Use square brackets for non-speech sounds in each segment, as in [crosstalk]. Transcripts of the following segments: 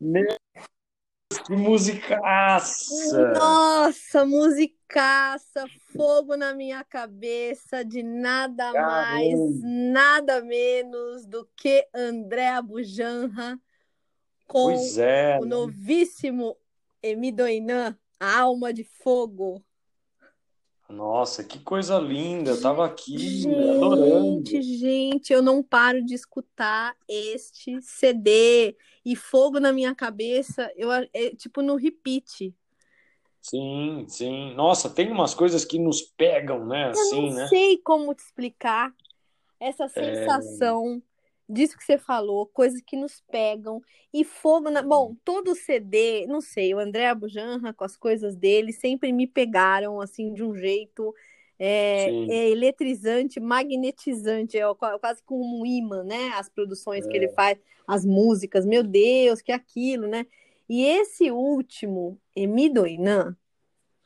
Meu que musicaça! Nossa, musicaça, fogo na minha cabeça, de nada Caramba. mais, nada menos do que André Bujanra com é, o né? novíssimo Emidoinan, a alma de fogo. Nossa, que coisa linda! Eu tava aqui adorando. Gente, gente, eu não paro de escutar este CD e fogo na minha cabeça, eu é, tipo no repeat. Sim, sim. Nossa, tem umas coisas que nos pegam, né? Eu Assim, não né? sei como te explicar essa sensação disso que você falou, coisas que nos pegam e fogo na. Bom, todo CD, não sei, o André Abujanra com as coisas dele sempre me pegaram assim de um jeito é, é eletrizante, magnetizante, é qua- quase como um imã, né? As produções que ele faz, as músicas, meu Deus, que aquilo, né? E esse último, Emidoinan,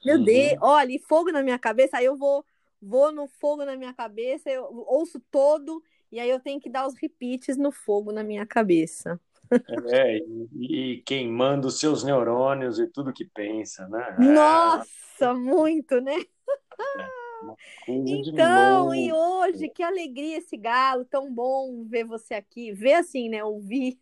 meu Uhum. Deus, olha, e fogo na minha cabeça, aí eu vou, vou no fogo na minha cabeça, eu ouço todo, e aí eu tenho que dar os repeats no fogo na minha cabeça. É, e, e queimando os seus neurônios e tudo que pensa, né? É, Nossa, muito, né? de Então, e hoje, que alegria esse galo, tão bom ver você aqui, ver assim, né, ouvir.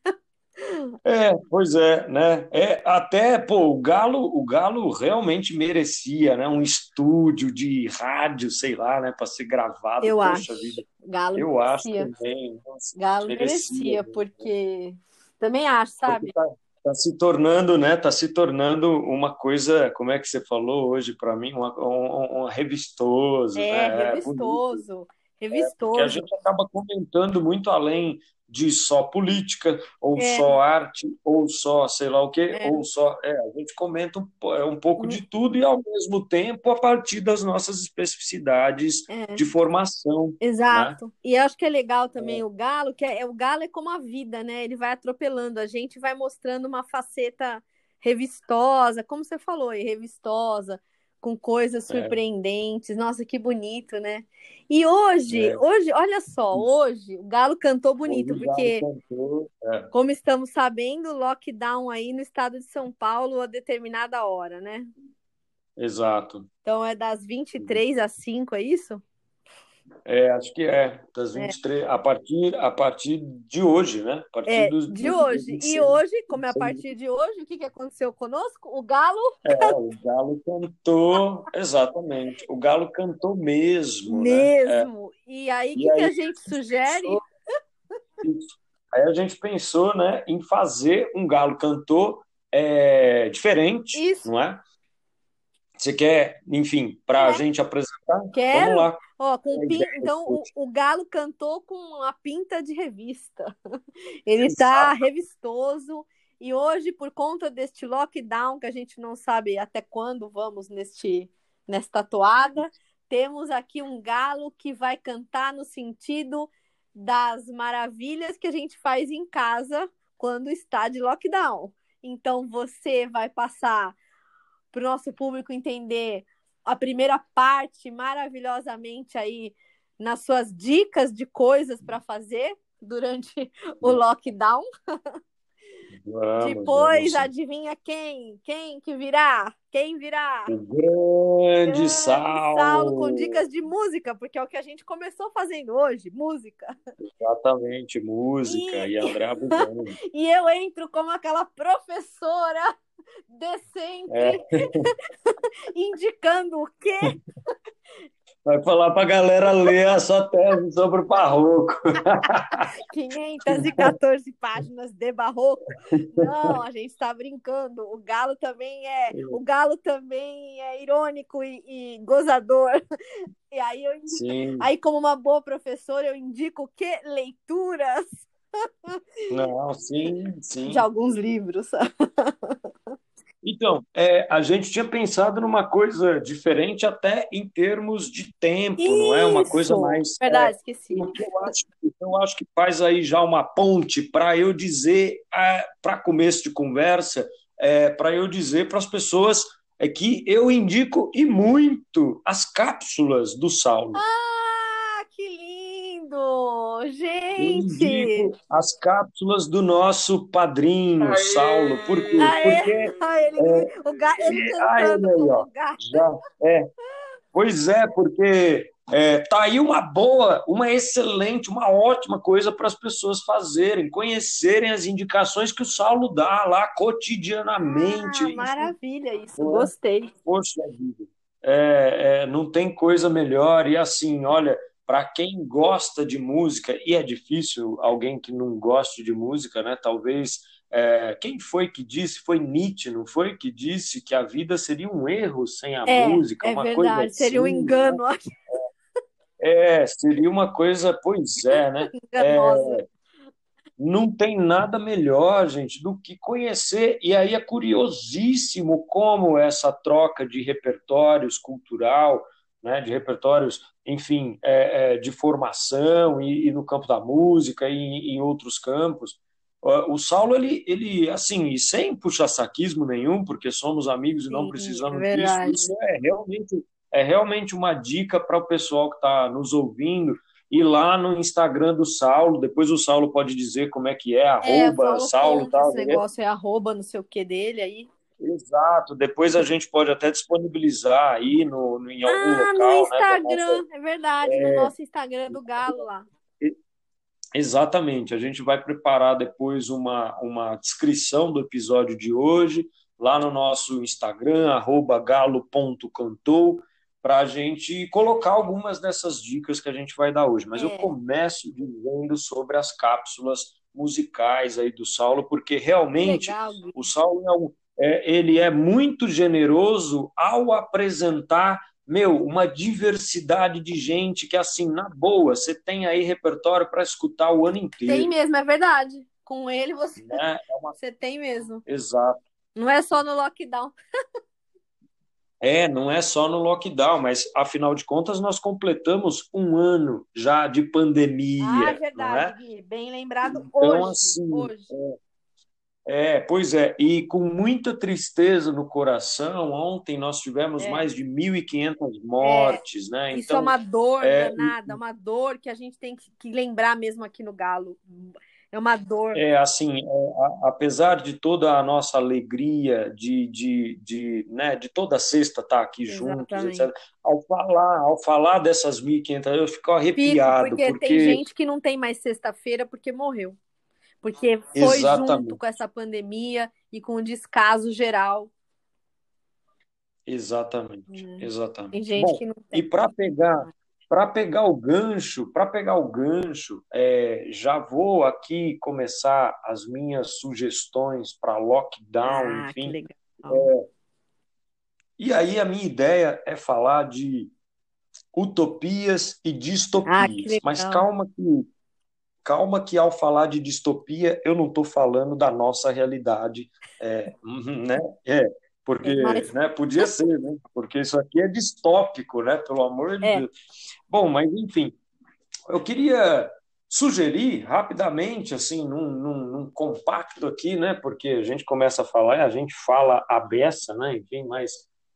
É, pois é, né? É, até, pô, o Galo, o Galo realmente merecia, né? Um estúdio de rádio, sei lá, né? Para ser gravado. Eu acho. vida, Galo eu acho merecia. também. Nossa, Galo merecia, merecia, né? porque também acho, Porque sabe? tá, tá se tornando, né? Tá se tornando uma coisa, como é que você falou hoje para mim? Uma, um, um revistoso, É, né? É bonito. revistoso, Porque a gente acaba comentando muito além de só política, ou É. só arte, ou só sei lá o quê, É. ou só. É, a gente comenta um, é, um pouco Hum. de tudo e, ao mesmo tempo, a partir das nossas especificidades É. de formação. Exato. E eu acho que é legal também o galo, que é, é- o galo é como a vida, né? Ele vai atropelando a gente, e vai mostrando uma faceta revistosa, como você falou, e revistosa, com coisas É. surpreendentes. Nossa, que bonito, né? E hoje, É. hoje, olha só, hoje o galo cantou bonito, porque cantou, é, como estamos sabendo, lockdown aí no estado de São Paulo a determinada hora, né? exato. Então é das 23 às 5, é isso? É, acho que é, das É. 23, a partir, a partir de hoje, né? A partir É, dos, de dos hoje. 26. E hoje, como é a 26. partir de hoje, o que, que aconteceu conosco? O Galo É, o Galo cantou, [laughs] exatamente. O Galo cantou mesmo, né? É. mesmo. E aí, o que, que a gente sugere? pensou. Aí a gente pensou, né, em fazer um Galo cantor é, diferente, Isso. não é? Você quer, enfim, para a É. gente apresentar? Quero. Vamos lá. Ó, com É, pin... ideia, Então, o, o Galo cantou com a pinta de revista. [laughs] Ele tá revistoso. E hoje, por conta deste lockdown, que a gente não sabe até quando vamos neste, nesta toada, temos aqui um galo que vai cantar no sentido das maravilhas que a gente faz em casa quando está de lockdown. Então, você vai passar para o nosso público entender a primeira parte maravilhosamente aí nas suas dicas de coisas para fazer durante o lockdown. Vamos, Depois, vamos. adivinha quem? Quem que virá? Quem virá? O grande Grande Saulo. Saulo com dicas de música, porque é o que a gente começou fazendo hoje, música. Exatamente, música E- e André Abudano. [laughs] E eu entro como aquela professora decente, É. [laughs] indicando o quê? Vai falar para a galera ler a sua tese sobre o barroco. 514 páginas de barroco. Não, a gente está brincando. O galo também é, o galo também é irônico e, e gozador. E aí eu, Sim, aí como uma boa professora, eu indico o quê? Leituras não, sim, sim. de alguns livros. [laughs] Então, é, a gente tinha pensado numa coisa diferente até em termos de tempo, não é? Uma coisa Isso! mais. Verdade, esqueci. é, o que eu acho, eu acho que faz aí já uma ponte para eu dizer, é, para começo de conversa, é, para eu dizer para as pessoas é que eu indico e muito as cápsulas do Saulo. Ah, gente! as cápsulas do nosso padrinho, Aê. Saulo. Por quê? Aê. Porque. ele, é, o gato, ele cantando aí, ó, Já, é. Pois é, porque é, tá aí uma boa, uma excelente, uma ótima coisa para as pessoas fazerem, conhecerem as indicações que o Saulo dá lá cotidianamente. Ah, maravilha, isso, gostei. Poxa vida, é, é, não tem coisa melhor. E assim, olha, para quem gosta de música, e é difícil alguém que não goste de música, né? Talvez. É, quem foi que disse? Foi Nietzsche, não foi? Que disse que a vida seria um erro sem a é, música. É uma verdade, coisa assim, seria um assim, engano. Né? É, seria uma coisa, pois é, né? [laughs] É, não tem nada melhor, gente, do que conhecer. E aí é curiosíssimo como essa troca de repertórios cultural, né, de repertórios, enfim, é, é, de formação e, e, no campo da música e em outros campos. O Saulo, ele, ele assim, e sem puxa-saquismo nenhum, porque somos amigos e não precisamos é disso, isso é realmente é realmente uma dica para o pessoal que está nos ouvindo ir lá no Instagram do Saulo, depois o Saulo pode dizer como é que é, arroba, é, Saulo, tal. Esse negócio é arroba, não sei o que dele aí. Exato, depois a gente pode até disponibilizar aí no, no em algum ah, local. no né, Instagram, né, é verdade, é... no nosso Instagram do Galo lá. Exatamente, a gente vai preparar depois uma, uma descrição do episódio de hoje, lá no nosso Instagram, arroba galo.cantou, para a gente colocar algumas dessas dicas que a gente vai dar hoje. Mas é. eu começo dizendo sobre as cápsulas musicais aí do Saulo, porque realmente Legal. o Saulo é, é, ele é muito generoso ao apresentar meu, uma diversidade de gente que, assim, na boa, você tem aí repertório para escutar o ano inteiro. Tem mesmo, é verdade. Com ele você, né? é uma... [laughs] você tem mesmo. Exato. Não é só no lockdown. [laughs] É, não é só no lockdown, mas afinal de contas nós completamos um ano já de pandemia. Ah, é verdade, é? Gui, bem lembrado então, hoje. Assim, hoje. É, é, pois é, e com muita tristeza no coração, ontem nós tivemos é. mais de 1.500 mortes, né? Então, Isso é uma dor é, danada, uma dor que a gente tem que, que lembrar mesmo aqui no Galo é uma dor. É assim, é, a, apesar de toda a nossa alegria de, de, de, né, de toda sexta estar aqui Exatamente. juntos, etc. Ao falar, ao falar dessas 1.500, eu fico arrepiado. Fico, porque, porque, tem gente que não tem mais sexta-feira porque morreu. Porque foi Exatamente. junto com essa pandemia e com o descaso geral. Exatamente, hum. exatamente. Tem gente Bom, que não tem. E para pegar para pegar o gancho, para pegar o gancho, é, já vou aqui começar as minhas sugestões para lockdown, ah, enfim. É, e aí a minha ideia é falar de utopias e distopias. Ah, Mas calma que calma que ao falar de distopia eu não estou falando da nossa realidade, é, né? É, porque mas... né, podia ser, né? Porque isso aqui é distópico, né? Pelo amor de é. Deus. Bom, mas enfim, eu queria sugerir rapidamente, assim, num, num, num, compacto aqui, né? Porque a gente começa a falar, a gente fala a beça, né? Enfim, mas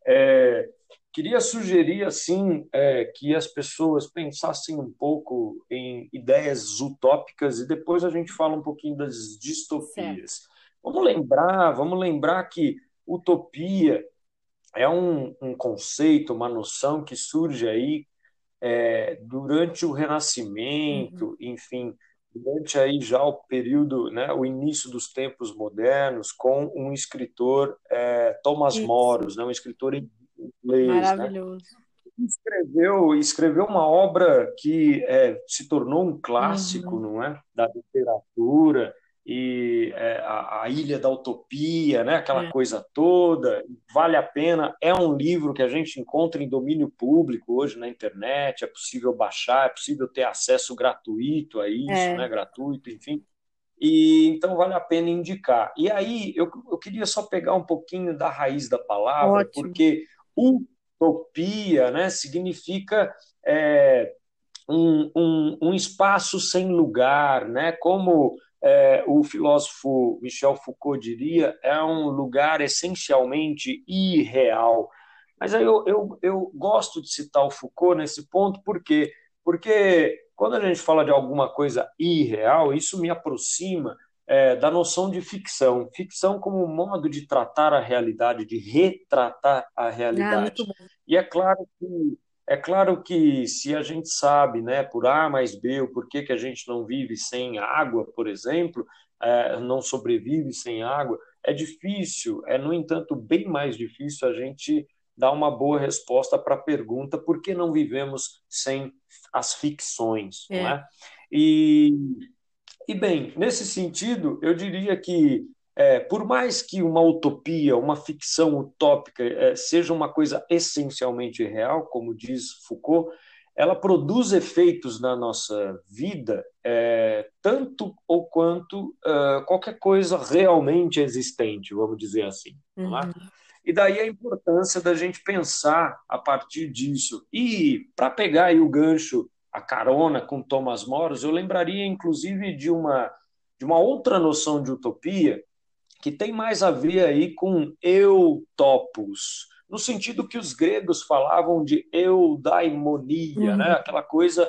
é, queria sugerir assim é, que as pessoas pensassem um pouco em ideias utópicas e depois a gente fala um pouquinho das distopias. Certo. Vamos lembrar, vamos lembrar que utopia é um, um conceito, uma noção que surge aí é, durante o Renascimento, uhum. enfim, durante aí já o período, né, o início dos tempos modernos, com um escritor, é, Thomas Isso. Moros, né, um escritor inglês. Né. Maravilhoso. Né? Escreveu, escreveu uma obra que é, se tornou um clássico, uhum. não é, da literatura, e é, a, a, Ilha da Utopia, né? aquela é. coisa toda, vale a pena. É um livro que a gente encontra em domínio público hoje na internet, é possível baixar, é possível ter acesso gratuito a isso, é. né? gratuito, enfim. E então vale a pena indicar. E aí eu, eu queria só pegar um pouquinho da raiz da palavra, Ótimo. porque utopia né, significa é, um, um, um espaço sem lugar, né? como é, o filósofo Michel Foucault diria, é um lugar essencialmente irreal. Mas aí eu, eu, eu gosto de citar o Foucault nesse ponto, por quê? Porque quando a gente fala de alguma coisa irreal, isso me aproxima é, da noção de ficção. Ficção como um modo de tratar a realidade, de retratar a realidade. Ah, e é claro que é claro que se a gente sabe, né, por A mais B, o porquê que a gente não vive sem água, por exemplo, é, não sobrevive sem água, é difícil, é, no entanto, bem mais difícil a gente dar uma boa resposta para a pergunta por que não vivemos sem as ficções, é. né? E, e, bem, nesse sentido, eu diria que é, por mais que uma utopia, uma ficção utópica é, seja uma coisa essencialmente real, como diz Foucault, ela produz efeitos na nossa vida é, tanto ou quanto uh, qualquer coisa realmente existente, vamos dizer assim. É? Uhum. E daí a importância da gente pensar a partir disso. E para pegar o gancho, a carona com Thomas Moros, eu lembraria inclusive de uma de uma outra noção de utopia que tem mais a ver aí com eutopos, no sentido que os gregos falavam de eudaimonia, uhum. né? aquela coisa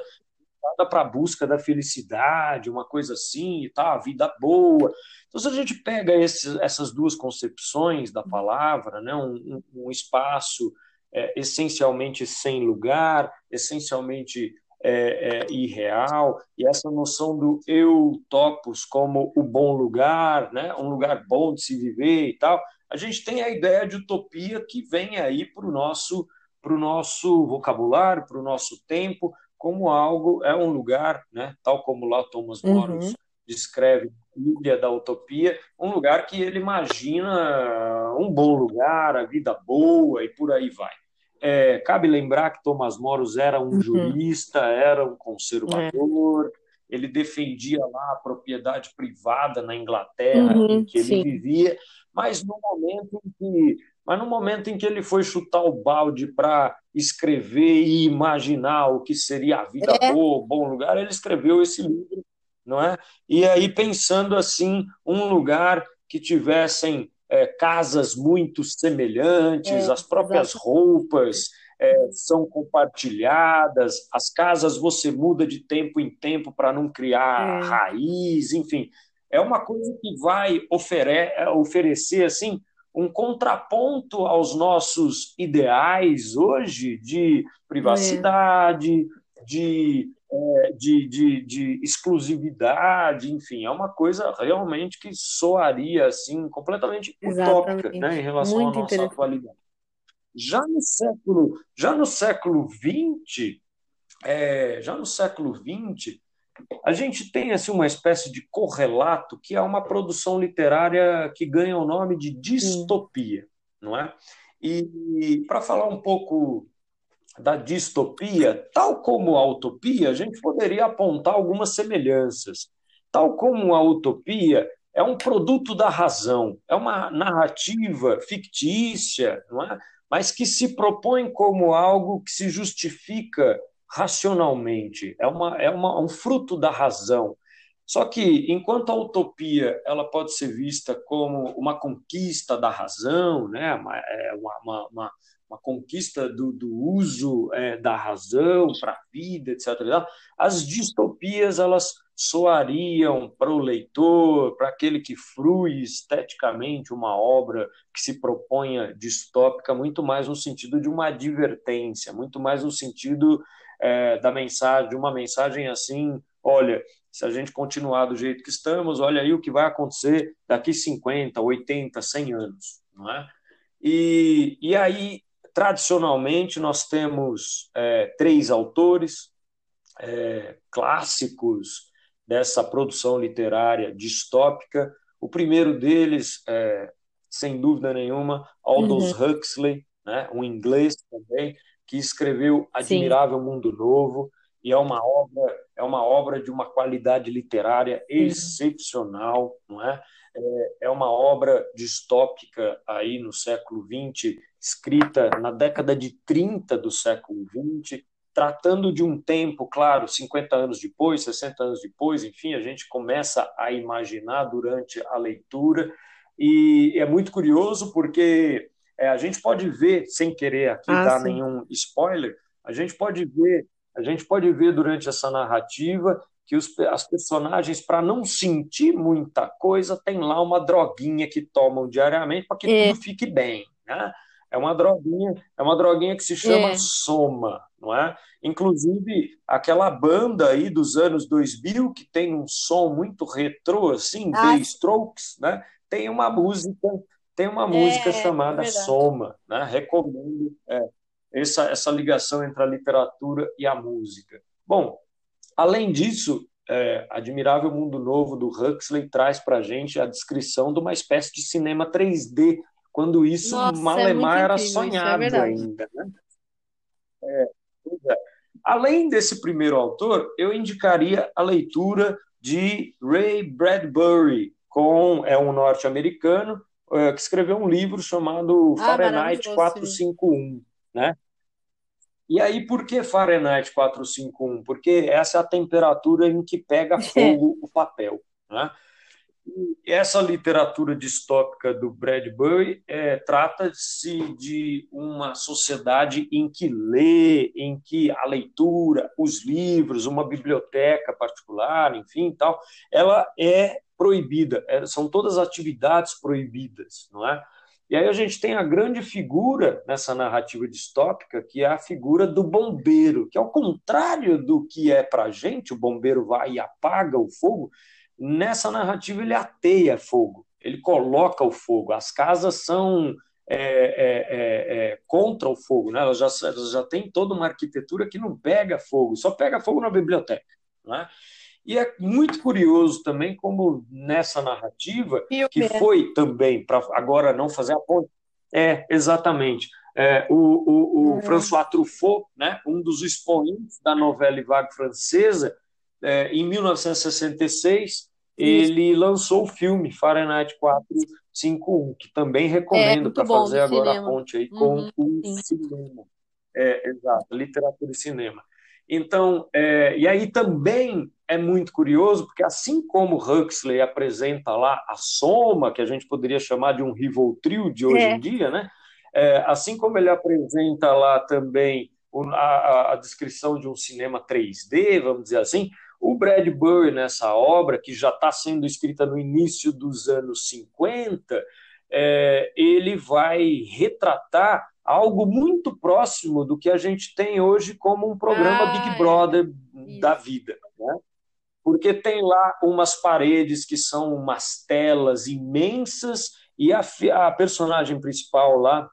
para a busca da felicidade, uma coisa assim e tal, a vida boa. Então, se a gente pega essas duas concepções da palavra, né? um, um espaço é, essencialmente sem lugar, essencialmente é, é, irreal, e essa noção do eu topos como o bom lugar, né? um lugar bom de se viver e tal, a gente tem a ideia de utopia que vem aí para o nosso, pro nosso vocabulário, para o nosso tempo, como algo, é um lugar, né? tal como lá Thomas Moros uhum. descreve Ilha da Utopia, um lugar que ele imagina um bom lugar, a vida boa e por aí vai. É, cabe lembrar que Thomas Moros era um uhum. jurista, era um conservador, é. ele defendia lá a propriedade privada na Inglaterra uhum, em que ele sim. vivia, mas no momento em que mas no momento em que ele foi chutar o balde para escrever e imaginar o que seria a vida é. boa, bom lugar, ele escreveu esse livro, não é? E aí pensando assim, um lugar que tivessem é, casas muito semelhantes, é, as próprias exatamente. roupas é, são compartilhadas, as casas você muda de tempo em tempo para não criar é. raiz, enfim, é uma coisa que vai ofere é, oferecer assim um contraponto aos nossos ideais hoje de privacidade, de é, de, de, de, exclusividade, enfim, é uma coisa realmente que soaria assim completamente utópica né, em relação Muito à nossa atualidade. Já no século, já no século XX, é, já no século XX, a gente tem assim uma espécie de correlato que é uma produção literária que ganha o nome de distopia, não é? E para falar um pouco da distopia, tal como a utopia, a gente poderia apontar algumas semelhanças. Tal como a utopia é um produto da razão, é uma narrativa fictícia, não é? mas que se propõe como algo que se justifica racionalmente, é, uma, é uma, um fruto da razão. Só que, enquanto a utopia ela pode ser vista como uma conquista da razão, né? uma, é uma, uma, uma conquista do, do uso é, da razão para a vida, etc. As distopias elas soariam para o leitor, para aquele que frui esteticamente uma obra que se proponha distópica, muito mais no sentido de uma advertência, muito mais no sentido é, da mensagem, de uma mensagem assim, olha, se a gente continuar do jeito que estamos, olha aí o que vai acontecer daqui 50, 80, 100 anos, não é? E, e aí Tradicionalmente, nós temos é, três autores é, clássicos dessa produção literária distópica. O primeiro deles, é, sem dúvida nenhuma, Aldous uhum. Huxley, né, um inglês também, que escreveu Admirável Sim. Mundo Novo, e é uma obra é uma obra de uma qualidade literária uhum. excepcional, não é? É? É uma obra distópica aí no século XX escrita na década de 30 do século 20, tratando de um tempo, claro, 50 anos depois, 60 anos depois, enfim, a gente começa a imaginar durante a leitura. E é muito curioso porque é, a gente pode ver, sem querer aqui ah, dar sim. nenhum spoiler, a gente pode ver A gente pode ver durante essa narrativa que os, as personagens, para não sentir muita coisa, tem lá uma droguinha que tomam diariamente para que é. tudo fique bem. Né? É uma droguinha, é uma droguinha que se chama é. Soma, não é? Inclusive, aquela banda aí dos anos 2000 que tem um som muito retrô assim, ah. The Strokes, né? Tem uma música, tem uma música é, chamada é Soma, né? Recomendo é, essa essa ligação entre a literatura e a música. Bom, além disso, é, Admirável Mundo Novo do Huxley traz para a gente a descrição de uma espécie de cinema 3D quando isso Nossa, Malemar é era incrível, é sonhado é ainda. Né? É, é. Além desse primeiro autor, eu indicaria a leitura de Ray Bradbury, com é um norte-americano é, que escreveu um livro chamado ah, Fahrenheit 451, né? E aí, por que Fahrenheit 451? Porque essa é a temperatura em que pega [laughs] fogo o papel, né? essa literatura distópica do Bradbury é, trata-se de uma sociedade em que lê, em que a leitura, os livros, uma biblioteca particular, enfim, tal, ela é proibida. É, são todas atividades proibidas, não é? E aí a gente tem a grande figura nessa narrativa distópica, que é a figura do bombeiro, que ao contrário do que é para a gente, o bombeiro vai e apaga o fogo, Nessa narrativa, ele ateia fogo, ele coloca o fogo. As casas são é, é, é, é, contra o fogo, né? elas, já, elas já têm toda uma arquitetura que não pega fogo, só pega fogo na biblioteca. Né? E é muito curioso também como nessa narrativa, que foi também, para agora não fazer a ponte, é, exatamente. É, o, o, o uhum. François Truffaut, né, um dos expoentes da novela vague francesa, é, em 1966, ele lançou o filme Fahrenheit 451, que também recomendo é, para fazer agora cinema. a ponte aí com uhum, o sim. cinema. É, exato, literatura e cinema. Então, é, e aí também é muito curioso, porque assim como Huxley apresenta lá a soma, que a gente poderia chamar de um Rivotril de hoje é. em dia, né? É, assim como ele apresenta lá também a, a, descrição de um cinema 3D, vamos dizer assim, o Bradbury, nessa obra, que já está sendo escrita no início dos anos 50, é, ele vai retratar algo muito próximo do que a gente tem hoje como um programa ah, Big Brother é. da vida. Né? Porque tem lá umas paredes que são umas telas imensas e a, a personagem principal lá,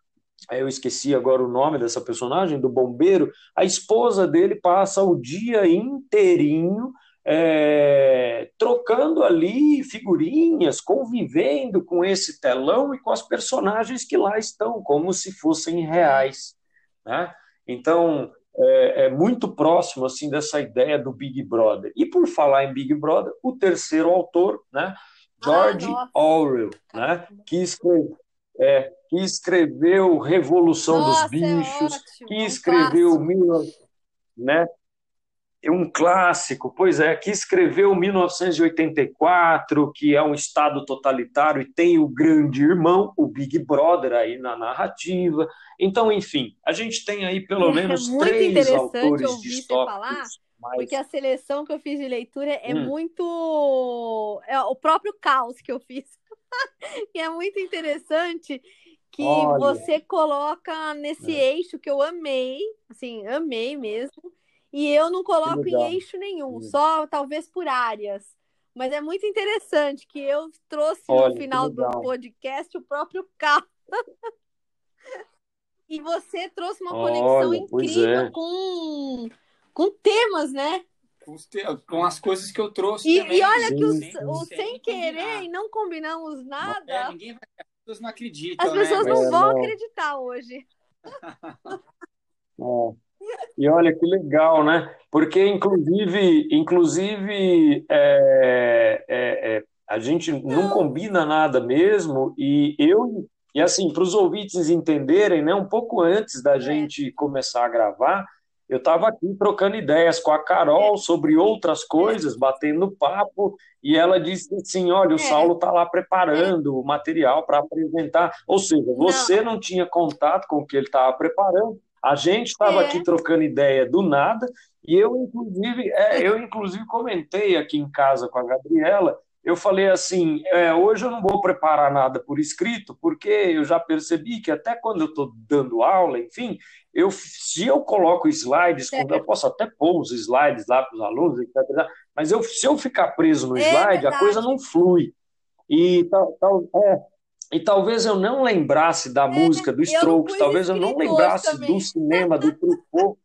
eu esqueci agora o nome dessa personagem, do bombeiro, a esposa dele passa o dia inteirinho é, trocando ali figurinhas, convivendo com esse telão e com as personagens que lá estão, como se fossem reais. Né? Então, é, é, muito próximo assim dessa ideia do Big Brother. E por falar em Big Brother, o terceiro autor, né, George ah, Orwell, né, que escreveu, é, que escreveu Revolução nossa, dos é Bichos, é que escreveu mil, né, um clássico, pois é, que escreveu 1984, que é um Estado totalitário e tem o grande irmão, o Big Brother, aí na narrativa. Então, enfim, a gente tem aí pelo é menos é três autores distópicos. Falar, mas... Porque a seleção que eu fiz de leitura é hum. muito. É o próprio caos que eu fiz. [laughs] e é muito interessante que Olha. você coloca nesse é. eixo que eu amei, assim, amei mesmo e eu não coloco em eixo nenhum, só talvez por áreas. Mas é muito interessante que eu trouxe Olha, no final do podcast o próprio [laughs] carro. e você trouxe uma conexão Olha, incrível é. com, com temas, né? Com, as coisas que eu trouxe. E, também. e olha sim, que o, sim, o sem, sem querer e não combinamos nada. É, ninguém vai, as pessoas não acreditam. As pessoas né? não é, vão não. acreditar hoje. [laughs] [laughs] É. [laughs] E olha que legal, né? Porque, inclusive, inclusive é, é, é, a gente não combina nada mesmo, e eu, e assim, para os ouvintes entenderem, né, um pouco antes da é. gente começar a gravar, eu estava aqui trocando ideias com a Carol sobre outras coisas, batendo papo, e ela disse assim: olha, o é. Saulo está lá preparando o material para apresentar. Ou seja, você não. não tinha contato com o que ele estava preparando, A gente estava é. aqui trocando ideia do nada, e eu, inclusive, é, eu, inclusive, comentei aqui em casa com a Gabriela. Eu falei assim: é, hoje eu não vou preparar nada por escrito, porque eu já percebi que até quando eu estou dando aula, enfim, eu, se eu coloco slides, é. eu posso até pôr os slides lá para os alunos, etc, mas eu, se eu ficar preso no é slide, a coisa não flui. E tal, tal, é, e talvez eu não lembrasse da é, música do Strokes, talvez eu não lembrasse do cinema, do Truffaut.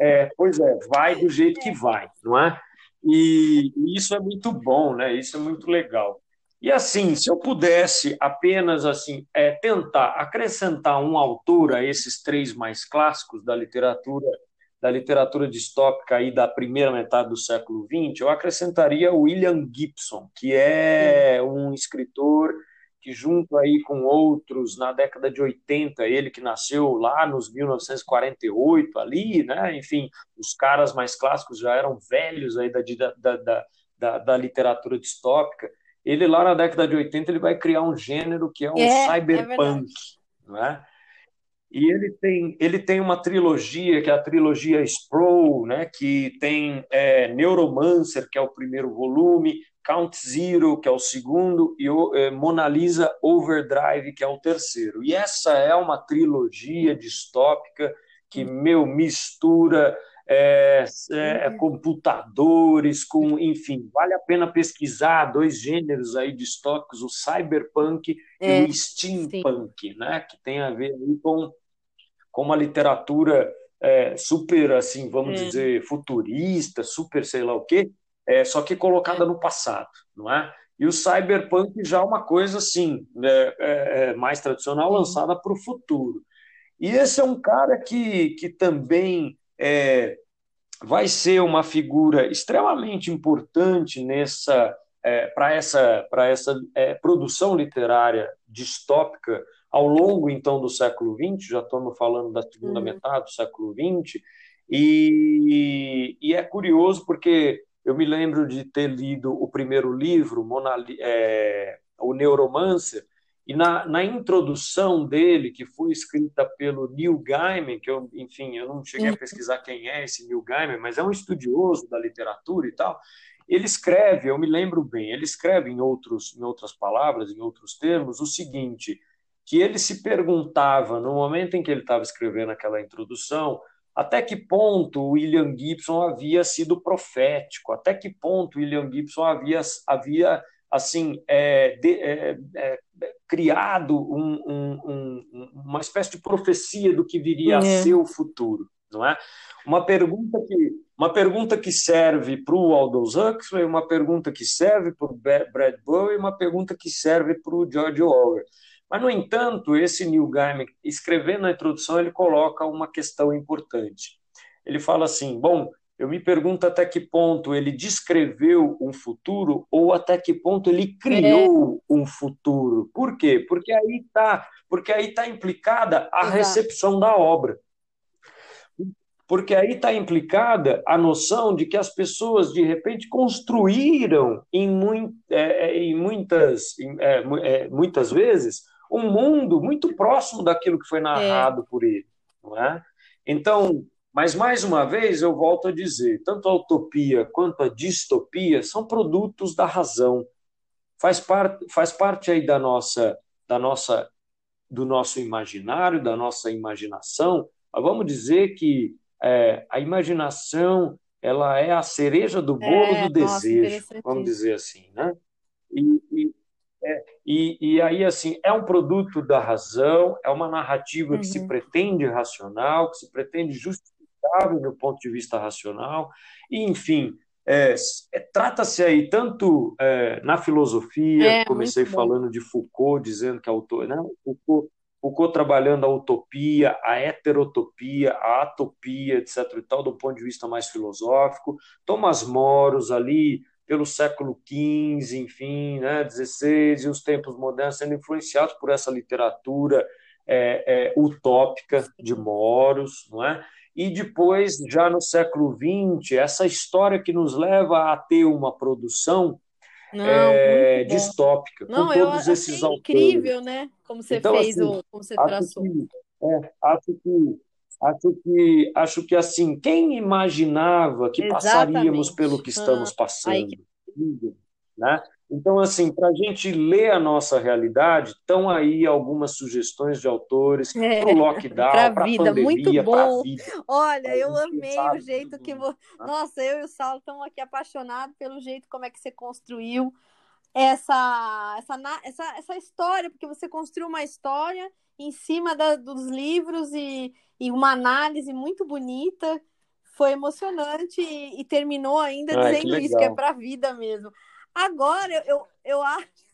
É, pois é, vai do jeito que vai, não é? E, e isso é muito bom, né? Isso é muito legal. E assim, se eu pudesse apenas assim é, tentar acrescentar um autor a esses três mais clássicos da literatura da literatura distópica aí da primeira metade do século XX, eu acrescentaria William Gibson, que é um escritor que junto aí com outros na década de 80, ele que nasceu lá nos 1948 ali, né? Enfim, os caras mais clássicos já eram velhos aí da, da, da, da, da literatura distópica. Ele lá na década de 80 ele vai criar um gênero que é o é, é cyberpunk, é não é? E ele tem, ele tem uma trilogia, que é a trilogia Sproul, né, que tem é, Neuromancer, que é o primeiro volume, Count Zero, que é o segundo, e o é, Mona Lisa Overdrive, que é o terceiro. E essa é uma trilogia distópica que, meu, mistura é, é, computadores, com, enfim, vale a pena pesquisar dois gêneros aí distópicos, o cyberpunk é, e o steampunk, sim. né, que tem a ver com com uma literatura é, super, assim, vamos é. dizer, futurista, super sei lá o quê, é, só que colocada no passado, não é? E o cyberpunk já é uma coisa assim, né, é, é, mais tradicional, lançada para o futuro. E esse é um cara que, que também é, vai ser uma figura extremamente importante nessa é, para essa, essa é, produção literária distópica ao longo, então, do século XX, já estamos falando da segunda uhum. metade do século XX, e, e, é curioso porque eu me lembro de ter lido o primeiro livro, Mona, é, o Neuromancer, e na, na, introdução dele, que foi escrita pelo Neil Gaiman, que eu, enfim, eu não cheguei a pesquisar quem é esse Neil Gaiman, mas é um estudioso da literatura e tal, ele escreve, eu me lembro bem, ele escreve em, outros, em outras palavras, em outros termos, o seguinte, que ele se perguntava, no momento em que ele estava escrevendo aquela introdução, até que ponto William Gibson havia sido profético, até que ponto William Gibson havia, havia assim, é, de, é, é, criado um, um, um, uma espécie de profecia do que viria a é. ser o futuro, não é? Uma pergunta que uma pergunta que serve para o Aldous Huxley, uma pergunta que serve para o Brad Bowie, uma pergunta que serve para o George Orwell. Mas, no entanto, esse Neil Gaiman, escrevendo na introdução, ele coloca uma questão importante. Ele fala assim: bom, eu me pergunto até que ponto ele descreveu um futuro ou até que ponto ele criou é. um futuro. Por quê? Porque aí está, porque aí está implicada a Exato. recepção da obra. Porque aí está implicada a noção de que as pessoas de repente construíram em, muito, é, é, em muitas, em, é, é, muitas vezes um mundo muito próximo daquilo que foi narrado é. por ele, não é? Então, mas mais uma vez eu volto a dizer, tanto a utopia quanto a distopia são produtos da razão. Faz parte, faz parte aí da nossa, da nossa, do nosso imaginário, da nossa imaginação. Mas vamos dizer que é, a imaginação ela é a cereja do bolo é, do nossa, desejo, vamos dizer assim, né? E, e, é, e, e, aí, assim, é um produto da razão, é uma narrativa uhum. que se uhum. pretende racional, que se pretende justificável do ponto de vista racional, e, enfim, é, é, trata-se aí tanto é, na filosofia, é, comecei falando de Foucault, dizendo que a autor, né, Foucault, Foucault trabalhando a utopia, a heterotopia, a atopia, etc. e tal, do ponto de vista mais filosófico, Thomas Moros ali pelo século XV, enfim, né, XVI e os tempos modernos sendo influenciados por essa literatura é, é, utópica de Moros, não é? E depois, já no século XX, essa história que nos leva a ter uma produção não, é, distópica, não, com todos esses autores. incrível, né? Como você então, fez, assim, o, como você traçou. Que, é, acho que acho que, acho que assim, quem imaginava que Exatamente. passaríamos pelo que estamos ah, passando? Né? Então, assim, para a gente ler a nossa realidade, estão aí algumas sugestões de autores é, para o lockdown, para a vida, pandemia, muito bom. Vida. Olha, eu amei o jeito que você. Né? Nossa, eu e o Saulo estamos aqui apaixonados pelo jeito como é que você construiu essa, essa, essa, essa história, porque você construiu uma história em cima da, dos livros e, e uma análise muito bonita. Foi emocionante e, e terminou ainda Ai, dizendo que isso, que é para a vida mesmo. Agora, eu, eu acho.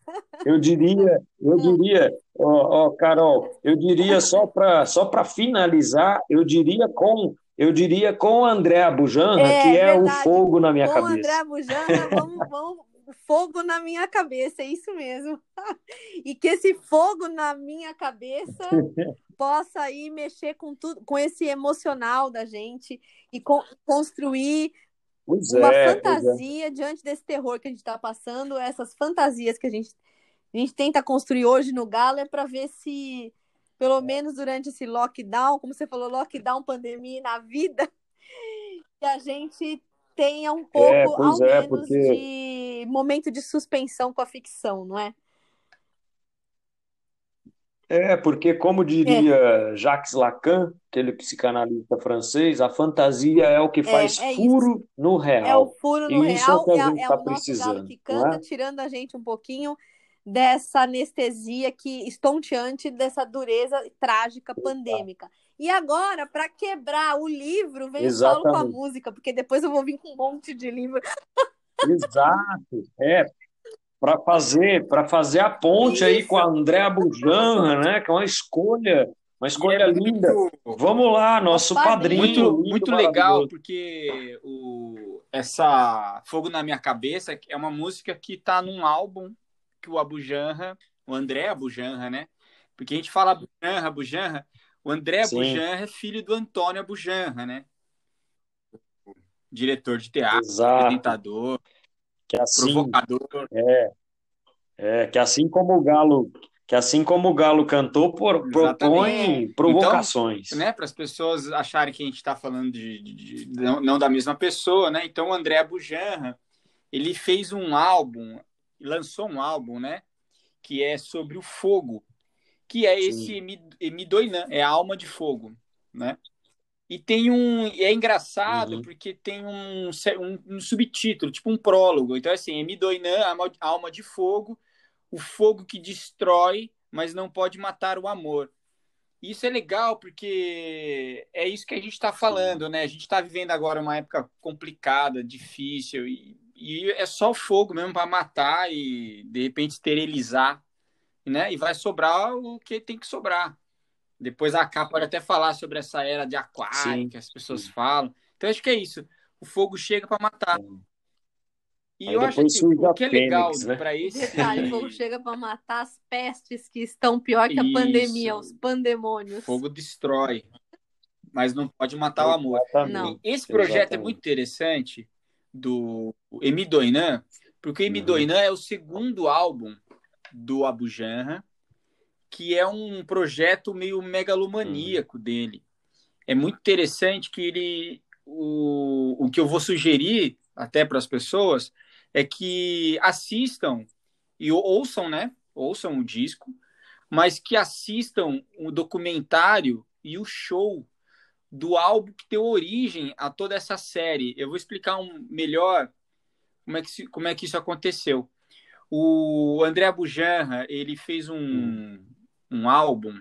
Eu diria, eu hum. diria, ó, ó Carol, eu diria só para só finalizar, eu diria com eu diria com o André Abujanra, é, que é verdade. o fogo na minha com cabeça. Com o André Abujanra, vamos, vamos fogo na minha cabeça, é isso mesmo. [laughs] e que esse fogo na minha cabeça [laughs] possa aí mexer com tudo, com esse emocional da gente e co construir Pois uma é, é. fantasia é. diante desse terror que a gente está passando, essas fantasias que a gente, a gente tenta construir hoje no Galo é para ver se, pelo menos durante esse lockdown, como você falou, lockdown, pandemia na vida, [laughs] que a gente tenha um pouco, é, ao é, menos, porque... de momento de suspensão com a ficção, não é? É, porque, como diria é. Jacques Lacan, aquele psicanalista francês, a fantasia é o que é, faz é, é furo isso. no real. É o furo no e real, é, é, é tá o precisando, que canta, tirando a gente um pouquinho dessa anestesia que estonteante dessa dureza trágica pandêmica. E agora, para quebrar o livro, vem Exatamente. solo com a música, porque depois eu vou vir com um monte de livro. Exato. É, para fazer para fazer a ponte Isso. aí com a Andréa Bujanra, né? Que é uma escolha, uma escolha é linda. Muito, Vamos lá, nosso padrinho. Muito, muito legal, porque o, essa Fogo na Minha Cabeça é uma música que está num álbum que o Abujanra, o André Abujanra, né? Porque a gente fala Abujanra, Abujanra, o André Abujanra é filho do Antônio Abujanra, né? Diretor de teatro, Exato. apresentador que é assim, provocador. É, é, que assim como o Galo, que assim como o Galo cantou, por, propõe provocações. Então, né, para as pessoas acharem que a gente está falando de, de, de não, não, da mesma pessoa, né? Então o André Bujanra, ele fez um álbum, lançou um álbum, né? Que é sobre o fogo, que é esse Emidoinan, é a alma de fogo, né? E tem um. É engraçado uhum. porque tem um, um, um, subtítulo, tipo um prólogo. Então, é assim, Emidoinan, alma de fogo, o fogo que destrói, mas não pode matar o amor. Isso é legal porque é isso que a gente está falando, né? A gente está vivendo agora uma época complicada, difícil, e, e é só fogo mesmo para matar e de repente esterilizar, né? E vai sobrar o que tem que sobrar. Depois a capa pode até falar sobre essa era de aquário sim, que as pessoas sim. falam. Então acho que é isso. O fogo chega para matar. E Aí eu acho que o que é legal né? para esse. Detalhe, o fogo [laughs] chega para matar as pestes que estão pior que a isso. pandemia, os pandemônios. O fogo destrói, mas não pode matar o amor. Não. Esse projeto Exatamente. é muito interessante do Emidoinan, porque o Emidoinan uhum. é o segundo álbum do Abu Janra que é um projeto meio megalomaníaco uhum. dele. É muito interessante que ele. O, o que eu vou sugerir até para as pessoas é que assistam e ouçam, né? Ouçam o disco, mas que assistam o documentário e o show do álbum que deu origem a toda essa série. Eu vou explicar um melhor como é que, como é que isso aconteceu. O André Bujanra, ele fez um, hum um álbum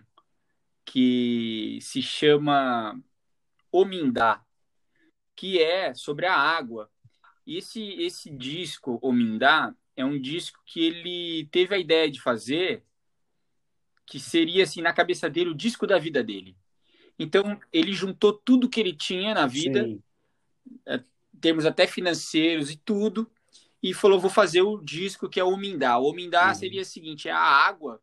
que se chama Omindá, que é sobre a água. E esse, esse disco, Omindá, é um disco que ele teve a ideia de fazer que seria, assim, na cabeça dele, o disco da vida dele. Então, ele juntou tudo que ele tinha na vida, Sim. É, termos até financeiros e tudo, e falou, vou fazer o disco que é o Omindá. O Omindá uhum. seria o seguinte, é a água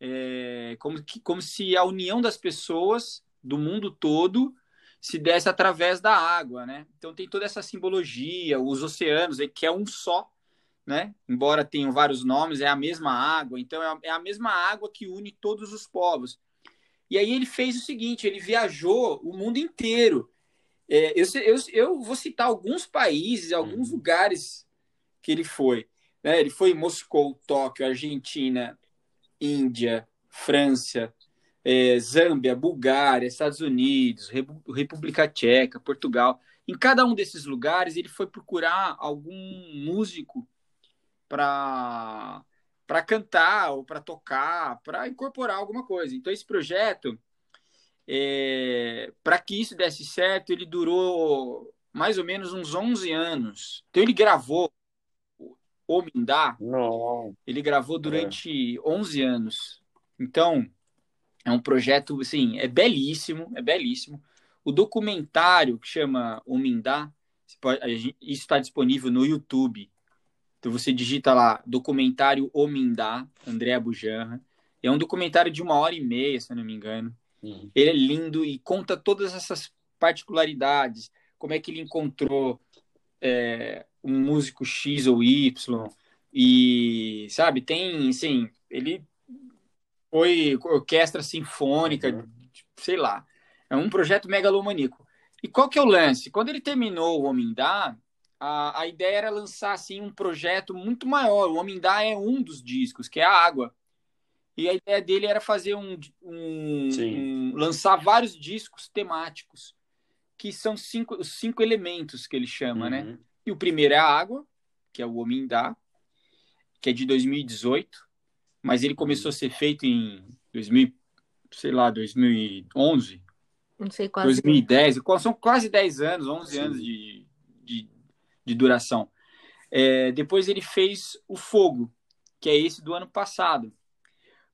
é, como, que, como se a união das pessoas do mundo todo se desse através da água, né? Então tem toda essa simbologia, os oceanos, que é um só, né? Embora tenham vários nomes, é a mesma água, então é a, é a mesma água que une todos os povos. E aí ele fez o seguinte: ele viajou o mundo inteiro. É, eu, eu, eu, vou citar alguns países, alguns uhum. lugares que ele foi. Né? Ele foi em Moscou, Tóquio, Argentina, Índia, França, é, Zâmbia, Bulgária, Estados Unidos, República Tcheca, Portugal. Em cada um desses lugares, ele foi procurar algum músico para para cantar ou para tocar, para incorporar alguma coisa. Então esse projeto, é, para que isso desse certo, ele durou mais ou menos uns 11 anos. Então ele gravou o Mindá, ele gravou durante é. 11 anos. Então é um projeto, assim, é belíssimo, é belíssimo. O documentário que chama O Mindá, isso está disponível no YouTube. Então você digita lá, documentário O Mindá, André Bujanra. É um documentário de uma hora e meia, se eu não me engano. Uhum. Ele é lindo e conta todas essas particularidades, como é que ele encontrou é, um músico X ou Y, e, sabe, tem, assim, ele foi orquestra sinfônica, uhum. sei lá. É um projeto megalomaníaco. E qual que é o lance? Quando ele terminou o Homem Dá, a, a ideia era lançar assim um projeto muito maior. O Homem Dá é um dos discos, que é a água. E a ideia dele era fazer um, um, um lançar vários discos temáticos, que são cinco, os cinco elementos que ele chama, né? uhum. né? E o primeiro é a água, que é o Homem Dá, que é de 2018 mas ele começou a ser feito em 2000, sei lá, 2011. Não sei quase. 2010, são quase 10 anos, 11 Sim. anos de, de, de duração. É, depois ele fez o Fogo, que é esse do ano passado.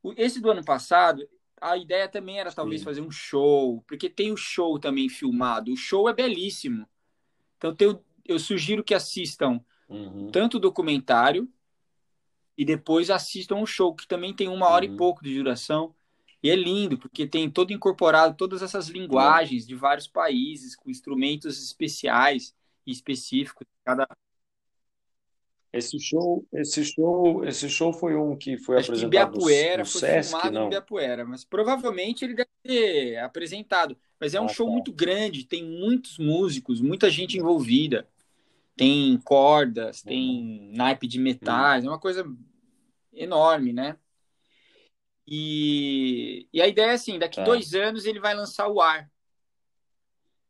O, esse do ano passado, a ideia também era talvez Sim. fazer um show, porque tem o show também filmado. O show é belíssimo. Então eu, eu sugiro que assistam uhum. tanto o documentário e depois assistam o show, que também tem uma hora uhum. e pouco de duração. E é lindo, porque tem todo incorporado todas essas linguagens de vários países, com instrumentos especiais e específicos. Cada... Esse show, esse show, esse show foi um que foi Acho apresentado que Biapuera, no, foi Sesc, filmado não. em Biapuera, mas provavelmente ele deve ter apresentado. Mas é um ah, show tá. muito grande, tem muitos músicos, muita gente envolvida. Tem cordas, tem uhum. naipe de metais, é uma coisa enorme, né? E, e a ideia é assim: daqui tá. dois anos ele vai lançar o ar.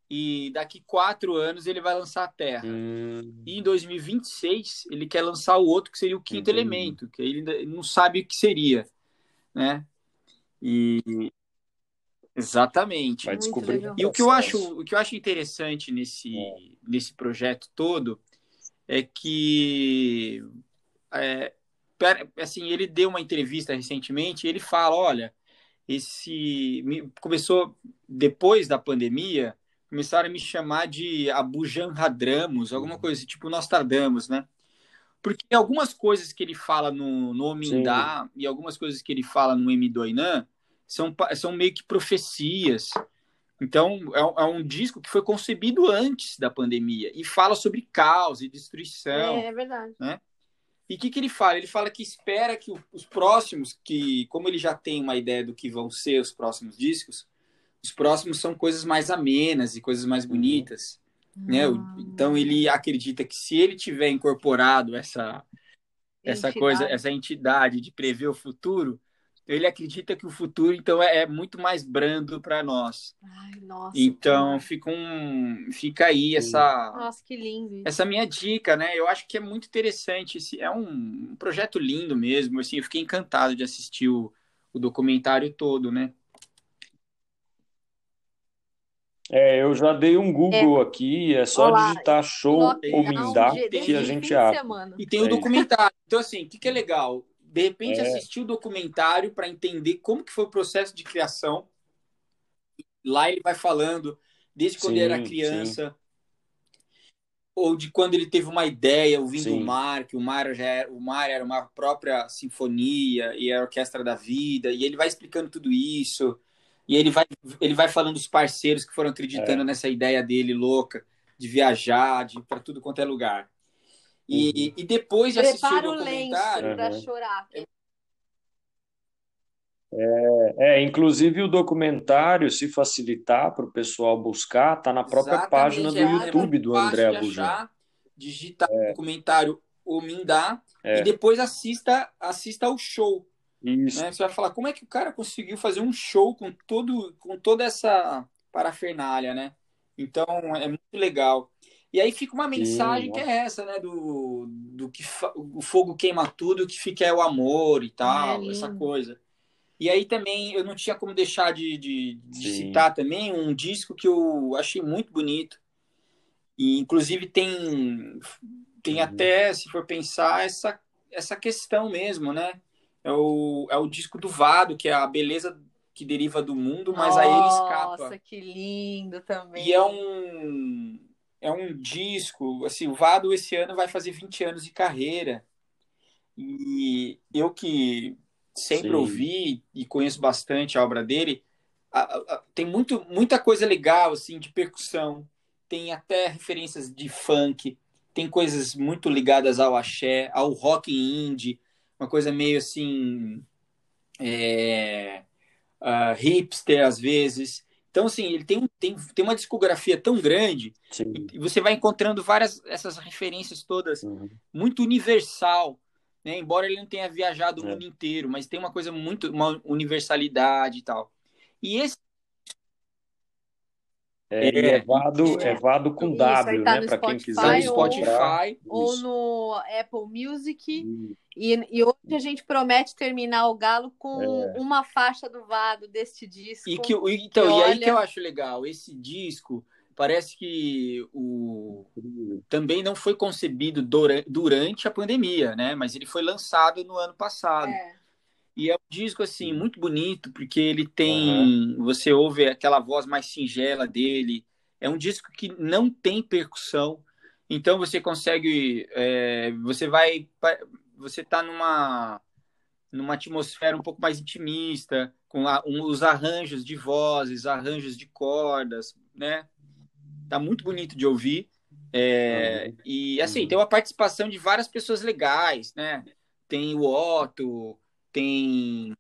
E daqui quatro anos ele vai lançar a Terra. Hum. E em 2026 ele quer lançar o outro, que seria o quinto elemento, que ele não sabe o que seria. Né? E. Exatamente. Vai descobrir. E o que eu acho, o que eu acho interessante nesse, é. nesse projeto todo é que é, assim, ele deu uma entrevista recentemente, ele fala, olha, esse começou depois da pandemia, começaram a me chamar de Abu Janradramus, alguma coisa assim, tipo Nostradamus, né? Porque algumas coisas que ele fala no, no Omindá e algumas coisas que ele fala no Emidoinan são, são meio que profecias. Então, é, é, um disco que foi concebido antes da pandemia e fala sobre caos e destruição. É, é verdade. Né? E o que, que ele fala? Ele fala que espera que os próximos, que como ele já tem uma ideia do que vão ser os próximos discos, os próximos são coisas mais amenas e coisas mais uhum. bonitas. Uhum. Né? Então ele acredita que se ele tiver incorporado essa, essa coisa, essa entidade de prever o futuro, ele acredita que o futuro então é, é muito mais brando para nós. Ai, nossa, então fica um, fica aí essa, nossa, que lindo. Essa minha dica, né? Eu acho que é muito interessante. Esse, é um, um projeto lindo mesmo. Assim, eu fiquei encantado de assistir o, o documentário todo, né? É, eu já dei um Google é. aqui, é só Olá, digitar show ou mindar que a gente abre. E tem o é documentário. Então, assim, o que, que é legal? De repente é. assistir o documentário para entender como que foi o processo de criação. Lá ele vai falando desde quando sim, ele era criança, sim. ou de quando ele teve uma ideia ouvindo sim. o mar, que o mar já era, o mar era uma própria sinfonia e a orquestra da vida, e ele vai explicando tudo isso. E ele vai, ele vai falando dos parceiros que foram acreditando é. nessa ideia dele louca de viajar, de para tudo quanto é lugar. E, e depois de assistir o documentário... para chorar. É, é, inclusive o documentário, se facilitar para o pessoal buscar, está na própria Exatamente, página do é YouTube do André Abujan. Digita é. documentário O Mindá é. e depois assista, assista ao show. Isso. Né? Você vai falar como é que o cara conseguiu fazer um show com, todo, com toda essa parafernália, né? Então é muito legal. E aí fica uma mensagem Sim, que é essa, né? Do, do que o fogo queima tudo, o que fica é o amor e tal, é essa coisa. E aí também eu não tinha como deixar de, de, de citar também um disco que eu achei muito bonito. E inclusive tem tem uhum. até, se for pensar, essa, essa questão mesmo, né? É o, é o disco do Vado, que é a beleza que deriva do mundo, mas Nossa, aí ele escapa. Nossa, que lindo também. E é um é um disco, assim, o Vado esse ano vai fazer 20 anos de carreira. E eu que sempre Sim. ouvi e conheço bastante a obra dele. A, a, tem muito, muita coisa legal assim de percussão, tem até referências de funk, tem coisas muito ligadas ao axé, ao rock indie, uma coisa meio assim é, uh, hipster às vezes. Então, assim, ele tem, tem, tem uma discografia tão grande Sim. e você vai encontrando várias essas referências todas uhum. muito universal né? Embora ele não tenha viajado o é. mundo inteiro, mas tem uma coisa muito, uma universalidade e tal. E esse é, é, Evado, é. Evado com Isso, W, tá né? Para quem quiser. No Spotify. Ou, ou no Apple Music. E, e, hoje a gente promete terminar o Galo com é. uma faixa do Vado deste disco. E, que, então, que e olha... aí que eu acho legal, esse disco parece que o também não foi concebido durante a pandemia, né? Mas ele foi lançado no ano passado. É. E é um disco assim muito bonito porque ele tem, uhum. você ouve aquela voz mais singela dele. É um disco que não tem percussão, então você consegue, é, você vai, você tá numa numa atmosfera um pouco mais intimista, com a, um, os arranjos de vozes, arranjos de cordas, né? tá muito bonito de ouvir. É, e assim, tem uma participação de várias pessoas legais, né? Tem o Otto, tem.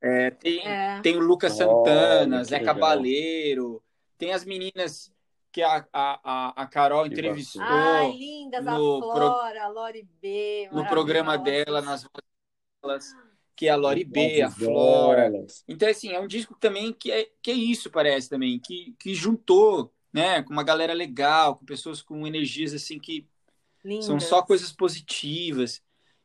É, tem, é. tem o Lucas Santana, oh, Zé legal. Cabaleiro, tem as meninas que a, a, a Carol entrevistou. Ai, lindas, no a Flora, pro, a Lori B. No programa dela, nas vozes que é a Lori B, a Flora. Então, assim, é um disco também que é, que é isso, parece também, que, que juntou né, com uma galera legal, com pessoas com energias assim que Lindas. são só coisas positivas.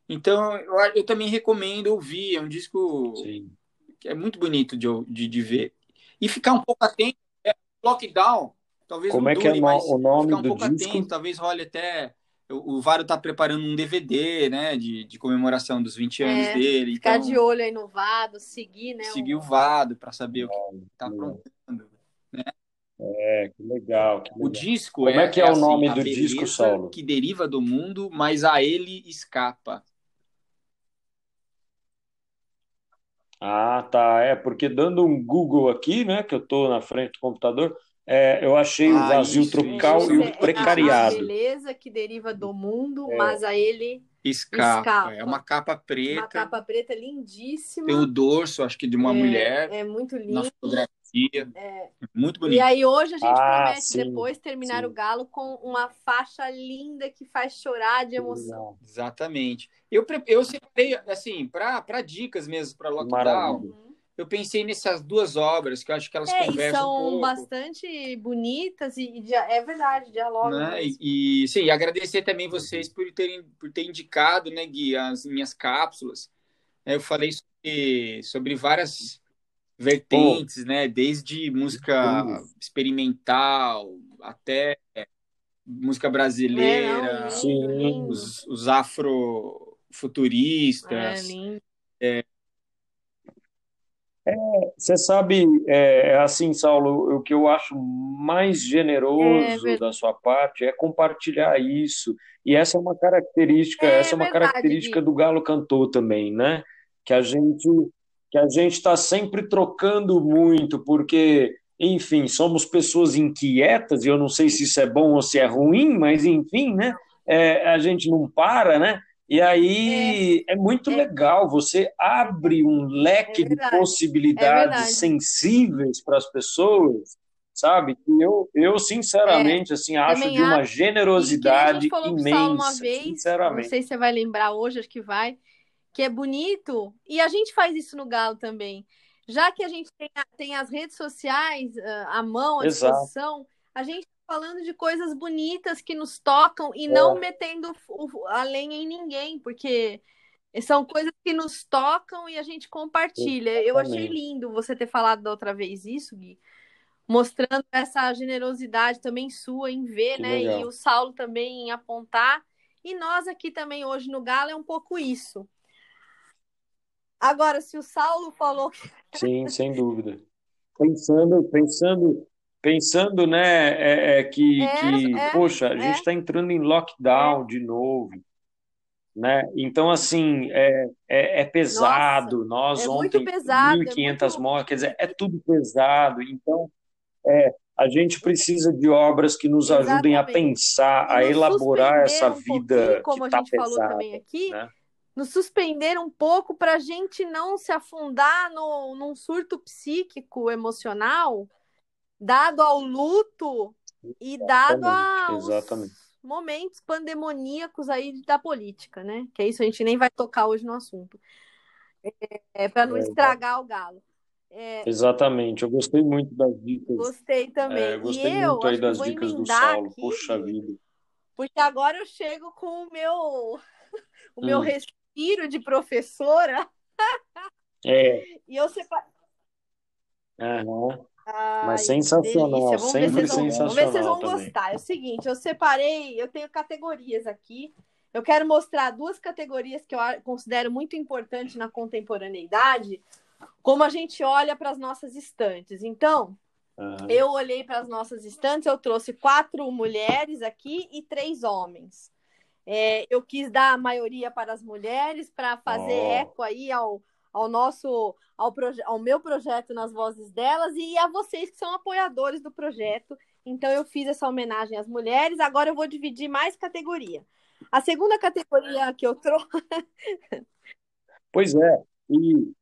Então, eu, eu, também recomendo ouvir, é um disco Sim. que é muito bonito de, de, de, ver. E ficar um pouco atento, é, lockdown, talvez Como é dure, que é o nome ficar um do pouco disco? atento, talvez role até o Varo tá preparando um DVD, né, de, de comemoração dos 20 anos é, dele. Ficar então, de olho aí no Vado, seguir, né? Seguir o, o Vado para saber o que tá aprontando, né? É, que legal. Que legal. O disco Como é, é que é, é o assim, nome do disco, Saulo? Que deriva do mundo, mas a ele escapa. Ah, tá. É, porque dando um Google aqui, né, que eu estou na frente do computador, é, eu achei ah, o vazio isso, tropical isso. e o é, precariado. É a beleza que deriva do mundo, é. mas a ele escapa. escapa. É uma capa preta. Uma capa preta lindíssima. Tem o dorso, acho que de uma é, mulher. É muito lindo. É. Muito bonito. E aí hoje a gente ah, promete sim, depois terminar sim. o galo com uma faixa linda que faz chorar de emoção. Exatamente. Eu, eu separei, assim, para dicas mesmo, para lockdown, uhum. Eu pensei nessas duas obras, que eu acho que elas é, conversam são um pouco. bastante bonitas e, e é verdade, dialogam. Né? E, e, sim, agradecer também vocês por terem por ter indicado, né, Gui, as minhas cápsulas. Eu falei sobre, sobre várias vertentes, oh. né? Desde música experimental até música brasileira, é, não, os, os afrofuturistas. É, é, você sabe, é, é, assim, Saulo, o que eu acho mais generoso é da sua parte é compartilhar isso. E essa é uma característica, é essa é uma verdade, característica do Galo Cantor também, né? Que a gente que a gente está sempre trocando muito, porque, enfim, somos pessoas inquietas, e eu não sei se isso é bom ou se é ruim, mas enfim, né? É, a gente não para, né? E aí é, é muito é, legal, você abre um leque é de possibilidades é sensíveis para as pessoas, sabe? eu, eu sinceramente, assim, acho de uma generosidade imensa, uma vez, sinceramente. Não sei se você vai lembrar hoje, acho que vai, que é bonito, e a gente faz isso no Galo também. Já que a gente tem, tem as redes sociais à mão, à disposição, Exato. a gente falando de coisas bonitas que nos tocam e é. não metendo a lenha em ninguém, porque são coisas que nos tocam e a gente compartilha. Exatamente. Eu achei lindo você ter falado da outra vez isso, Gui, mostrando essa generosidade também sua em ver, que né? Legal. E o Saulo também em apontar. E nós aqui também hoje no Galo é um pouco isso. Agora, se o Saulo falou que. Sim, sem dúvida. Pensando, pensando pensando, né, é, é que, é, que é, poxa, a gente está é. entrando em lockdown de novo, né? Então, assim, é, é, pesado. Nossa, Nós ontem, pesado, 1.500 muito... mortes, quer dizer, é tudo pesado. Então, é, a gente precisa de obras que nos Exatamente. ajudem a pensar, a elaborar essa um vida como que está pesada. Falou também aqui, né? nos suspender um pouco para a gente não se afundar no, num surto psíquico, emocional, dado ao luto e dado aos Exatamente. momentos pandemoníacos aí da política, né? Que é isso, a gente nem vai tocar hoje no assunto. É, para não é, estragar o galo. É, Exatamente, eu gostei muito das dicas. Gostei também. É, gostei e muito eu, aí das dicas do Saulo. Aqui, Poxa vida. Porque agora eu chego com o meu, [laughs] o meu hum. respiro de professora. É. [laughs] E eu separei. Uhum. Mas sensacional, sempre sensacional. Vamos ver se vocês vão também. gostar. É o seguinte, eu separei, eu tenho categorias aqui. Eu quero mostrar duas categorias que eu considero muito importantes na contemporaneidade, como a gente olha para as nossas estantes. Então, uhum. eu olhei para as nossas estantes, eu trouxe quatro mulheres aqui e três homens. É, eu quis dar a maioria para as mulheres para fazer oh. eco aí ao, ao nosso ao, ao meu projeto nas vozes delas e a vocês que são apoiadores do projeto. Então eu fiz essa homenagem às mulheres. Agora eu vou dividir mais categoria. A segunda categoria que eu trouxe. [laughs] pois é, e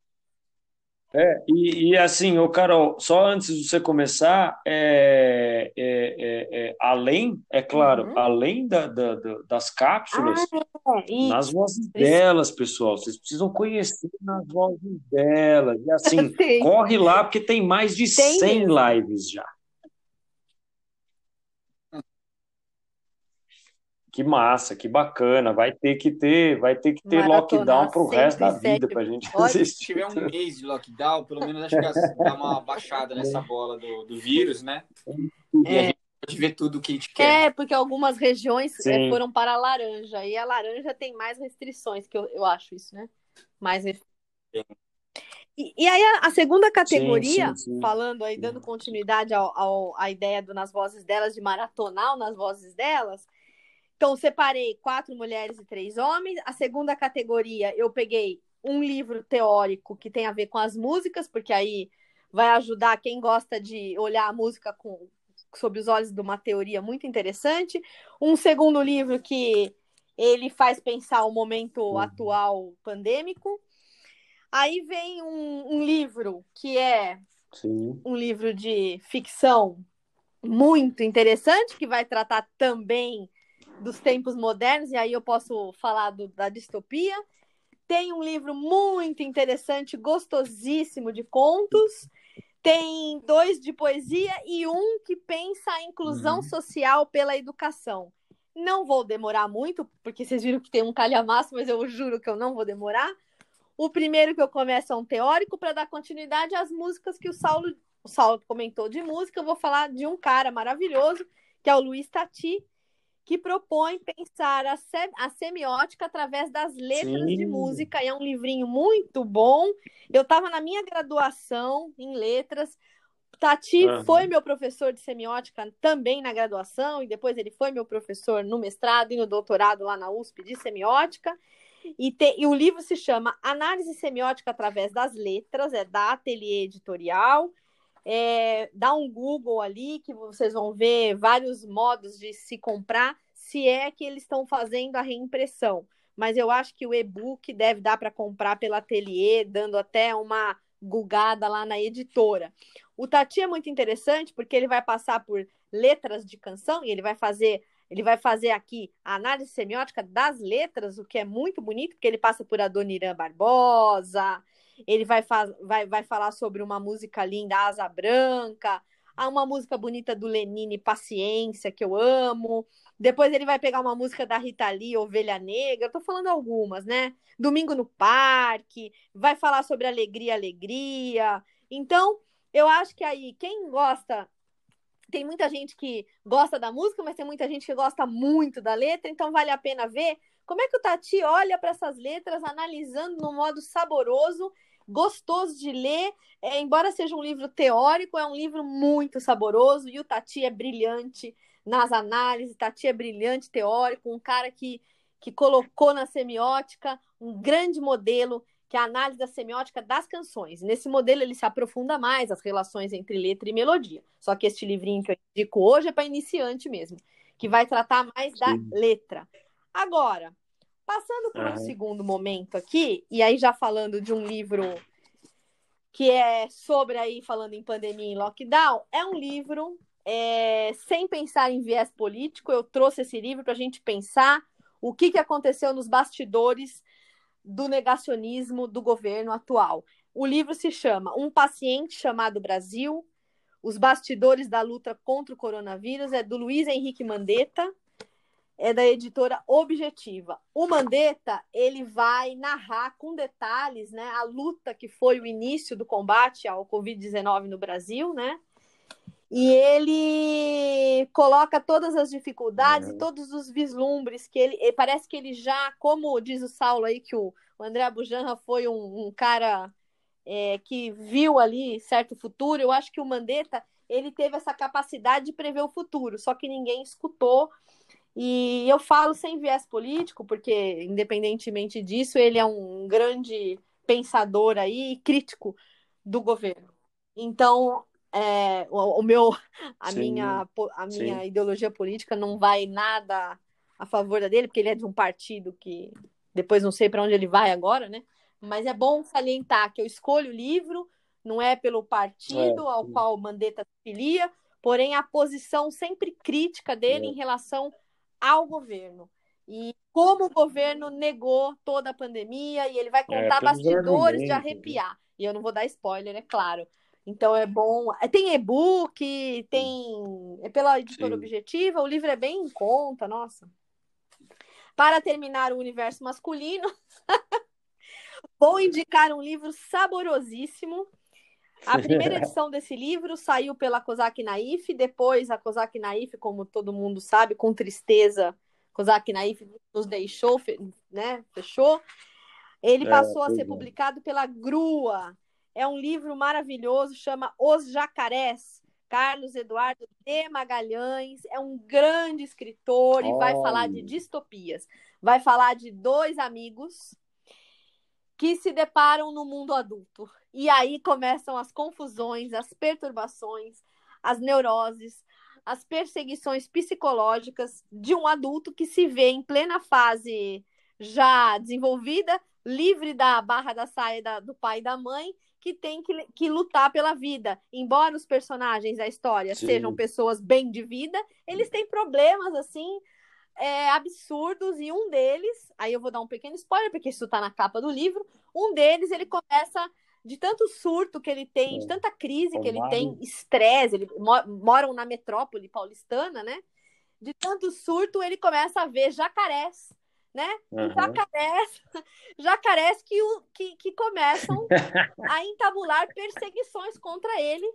é, e, e, assim, o Carol, só antes de você começar, é, é, é, é além, é claro, uhum. além da, da, da, das cápsulas, ah, é, nas vozes delas, pessoal, vocês precisam conhecer nas vozes delas. E assim, [laughs] corre lá, porque tem mais de tem 100 mesmo. lives já. Que massa, que bacana. Vai ter que ter, vai ter que ter lockdown para o resto da vida para a gente assistir. Se tiver um mês de lockdown, pelo menos acho que dá uma baixada nessa bola do, do vírus, né? E é. a gente pode ver tudo o que a gente quer. É, porque algumas regiões é, foram para a laranja, e a laranja tem mais restrições, que eu, eu acho isso, né? Mais restrições. E, e, aí a, a segunda categoria, sim, sim, sim. falando aí, dando continuidade ao, ao, à ideia do nas vozes delas, de maratonal nas vozes delas, então, separei quatro mulheres e três homens. A segunda categoria, eu peguei um livro teórico que tem a ver com as músicas, porque aí vai ajudar quem gosta de olhar a música com, sob os olhos de uma teoria muito interessante. Um segundo livro que ele faz pensar o momento uhum. atual pandêmico. Aí vem um, um livro que é Sim. um livro de ficção muito interessante, que vai tratar também dos tempos modernos, e aí eu posso falar do, da distopia. Tem um livro muito interessante, gostosíssimo de contos. Tem dois de poesia e um que pensa a inclusão uhum. social pela educação. Não vou demorar muito, porque vocês viram que tem um calhamaço, mas eu juro que eu não vou demorar. O primeiro que eu começo é um teórico para dar continuidade às músicas que o Saulo, o Saulo comentou de música. Eu vou falar de um cara maravilhoso, que é o Luiz Tati, que propõe pensar a, se a semiótica através das letras Sim. de música. E é um livrinho muito bom. Eu estava na minha graduação em letras. Tati uhum. foi meu professor de semiótica também na graduação, e depois ele foi meu professor no mestrado e no doutorado lá na USP de semiótica. E, te, e o livro se chama Análise Semiótica através das Letras, é da Ateliê Editorial. É, dá um Google ali que vocês vão ver vários modos de se comprar, se é que eles estão fazendo a reimpressão. mas eu acho que o e-book deve dar para comprar pela Ateliê, dando até uma gugada lá na editora. O Tati é muito interessante porque ele vai passar por letras de canção e ele vai fazer ele vai fazer aqui a análise semiótica das letras, o que é muito bonito, porque ele passa por Adoniran Barbosa, ele vai, vai, vai falar sobre uma música linda, Asa Branca, há uma música bonita do Lenine, Paciência, que eu amo. Depois ele vai pegar uma música da Rita Lee, Ovelha Negra, eu tô falando algumas, né? Domingo no Parque, vai falar sobre Alegria, Alegria. Então, eu acho que aí, quem gosta tem muita gente que gosta da música, mas tem muita gente que gosta muito da letra, então vale a pena ver como é que o Tati olha para essas letras, analisando no modo saboroso, gostoso de ler, é, embora seja um livro teórico, é um livro muito saboroso, e o Tati é brilhante nas análises, Tati é brilhante teórico, um cara que, que colocou na semiótica um grande modelo que é a análise da semiótica das canções. Nesse modelo, ele se aprofunda mais as relações entre letra e melodia. Só que este livrinho que eu indico hoje é para iniciante mesmo, que vai tratar mais da letra. Agora, passando por um segundo momento aqui, e aí já falando de um livro que é sobre aí, falando em pandemia e lockdown, é um livro é, sem pensar em viés político. Eu trouxe esse livro para a gente pensar o que, que aconteceu nos bastidores do negacionismo do governo atual. O livro se chama Um Paciente Chamado Brasil, Os Bastidores da Luta contra o Coronavírus, é do Luiz Henrique Mandetta, é da editora Objetiva. O Mandetta, ele vai narrar com detalhes, né, a luta que foi o início do combate ao COVID-19 no Brasil, né? E ele coloca todas as dificuldades, uhum. todos os vislumbres que ele. Parece que ele já, como diz o Saulo aí, que o, o André Bujanra foi um, um cara é, que viu ali certo futuro. Eu acho que o Mandetta ele teve essa capacidade de prever o futuro, só que ninguém escutou. E eu falo sem viés político, porque, independentemente disso, ele é um grande pensador aí e crítico do governo. Então, é, o, o, meu, a sim, minha, a minha ideologia política não vai nada a favor dele, porque ele é de um partido que depois não sei para onde ele vai agora, né? Mas é bom salientar que eu escolho o livro, não é pelo partido é, ao qual o Mandetta filia, porém a posição sempre crítica dele é. em relação ao governo. E como o governo negou toda a pandemia, e ele vai é, contar bastidores de né? arrepiar. E eu não vou dar spoiler, é claro. Então é bom. É, tem e-book, tem. É pela editora Sim. Objetiva, o livro é bem em conta, nossa. Para terminar o universo masculino, [laughs] vou indicar um livro saborosíssimo. A [laughs] primeira edição desse livro saiu pela Kozak Naif, depois a Kozak Naif, como todo mundo sabe, com tristeza, Kozak Naif nos deixou, né? Fechou. Ele é, passou a ser é. publicado pela Grua, é um livro maravilhoso, chama Os Jacarés. Carlos Eduardo de Magalhães é um grande escritor e vai falar de distopias. Vai falar de dois amigos que se deparam no mundo adulto. E aí começam as confusões, as perturbações, as neuroses, as perseguições psicológicas de um adulto que se vê em plena fase já desenvolvida, livre da barra da saia da, do pai e da mãe, que tem que, que lutar pela vida. Embora os personagens da história Sim. sejam pessoas bem de vida, eles têm problemas assim é, absurdos e um deles, aí eu vou dar um pequeno spoiler porque isso está na capa do livro, um deles ele começa de tanto surto que ele tem, de tanta crise que ele tem, estresse, ele moram na metrópole paulistana, né? De tanto surto ele começa a ver jacarés né? Uhum. Jacarés, [laughs] jacarés que, que, que começam [laughs] a entabular perseguições contra ele.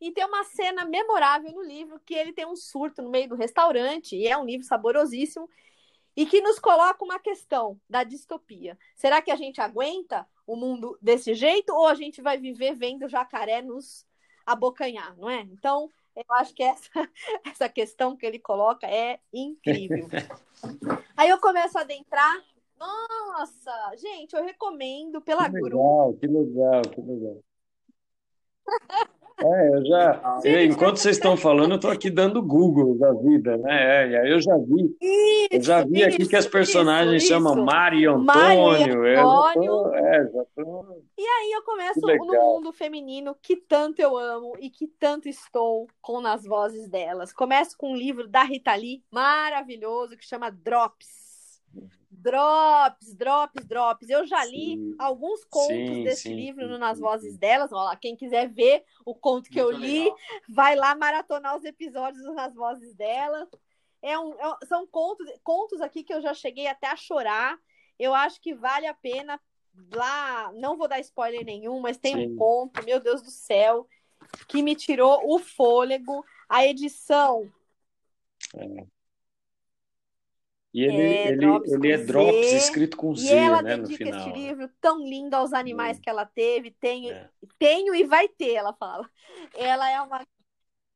E tem uma cena memorável no livro que ele tem um surto no meio do restaurante, e é um livro saborosíssimo, e que nos coloca uma questão da distopia. Será que a gente aguenta o mundo desse jeito ou a gente vai viver vendo o jacaré nos abocanhar, não é? Então, eu acho que essa, [laughs] essa questão que ele coloca é incrível. [laughs] Aí eu começo a adentrar. Nossa, gente, eu recomendo pela que legal, Que legal, que legal. [laughs] É, eu já. Eu, enquanto vocês estão falando, eu estou aqui dando Google da vida, né? É, e aí eu já vi. Isso, eu já vi isso, aqui que as personagens isso, chamam Mari e Antônio. Mari Antônio. é, já tô... E aí eu começo no mundo feminino que tanto eu amo e que tanto estou com nas vozes delas. Começo com um livro da Rita Lee, maravilhoso, que chama Drops. Drops, drops, drops. Eu já li sim. alguns contos sim, desse sim, livro Nas Vozes Delas. Olha, quem quiser ver o conto que Muito eu li, legal. vai lá maratonar os episódios Nas Vozes Delas. É um, é, são contos, contos aqui que eu já cheguei até a chorar. Eu acho que vale a pena. Lá, não vou dar spoiler nenhum, mas tem um conto, meu Deus do céu, que me tirou o fôlego. A edição. É e ele é, ele, drops, ele é Drops escrito com Z, e ela né, dedica no final. esse livro tão lindo aos animais hum. que ela teve. Tenho, é. tenho e vai ter, ela fala. Ela é uma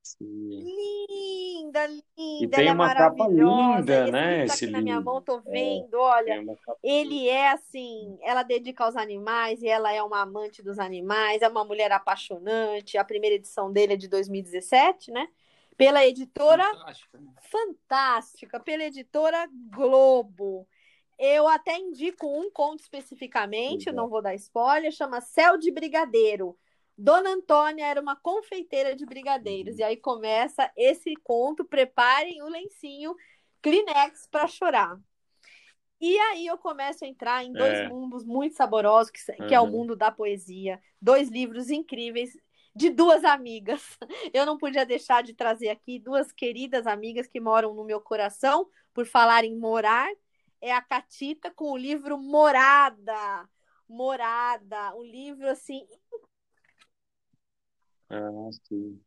Sim. linda, linda. E tem é uma capa linda, né? Esse aqui livro. na minha mão, tô é, vendo. É, olha, ele é assim. Ela dedica aos animais e ela é uma amante dos animais. É uma mulher apaixonante. A primeira edição dele é de 2017, né? Pela editora Fantástica, né? Fantástica, pela editora Globo. Eu até indico um conto especificamente, não vou dar spoiler, chama Céu de Brigadeiro. Dona Antônia era uma confeiteira de brigadeiros. Uhum. E aí começa esse conto, preparem o lencinho Kleenex para chorar. E aí eu começo a entrar em dois é. mundos muito saborosos, que, que uhum. é o mundo da poesia. Dois livros incríveis de duas amigas. [laughs] Eu não podia deixar de trazer aqui duas queridas amigas que moram no meu coração, por falar em morar. É a Catita com o livro Morada. Morada, um livro assim. Ah, sim.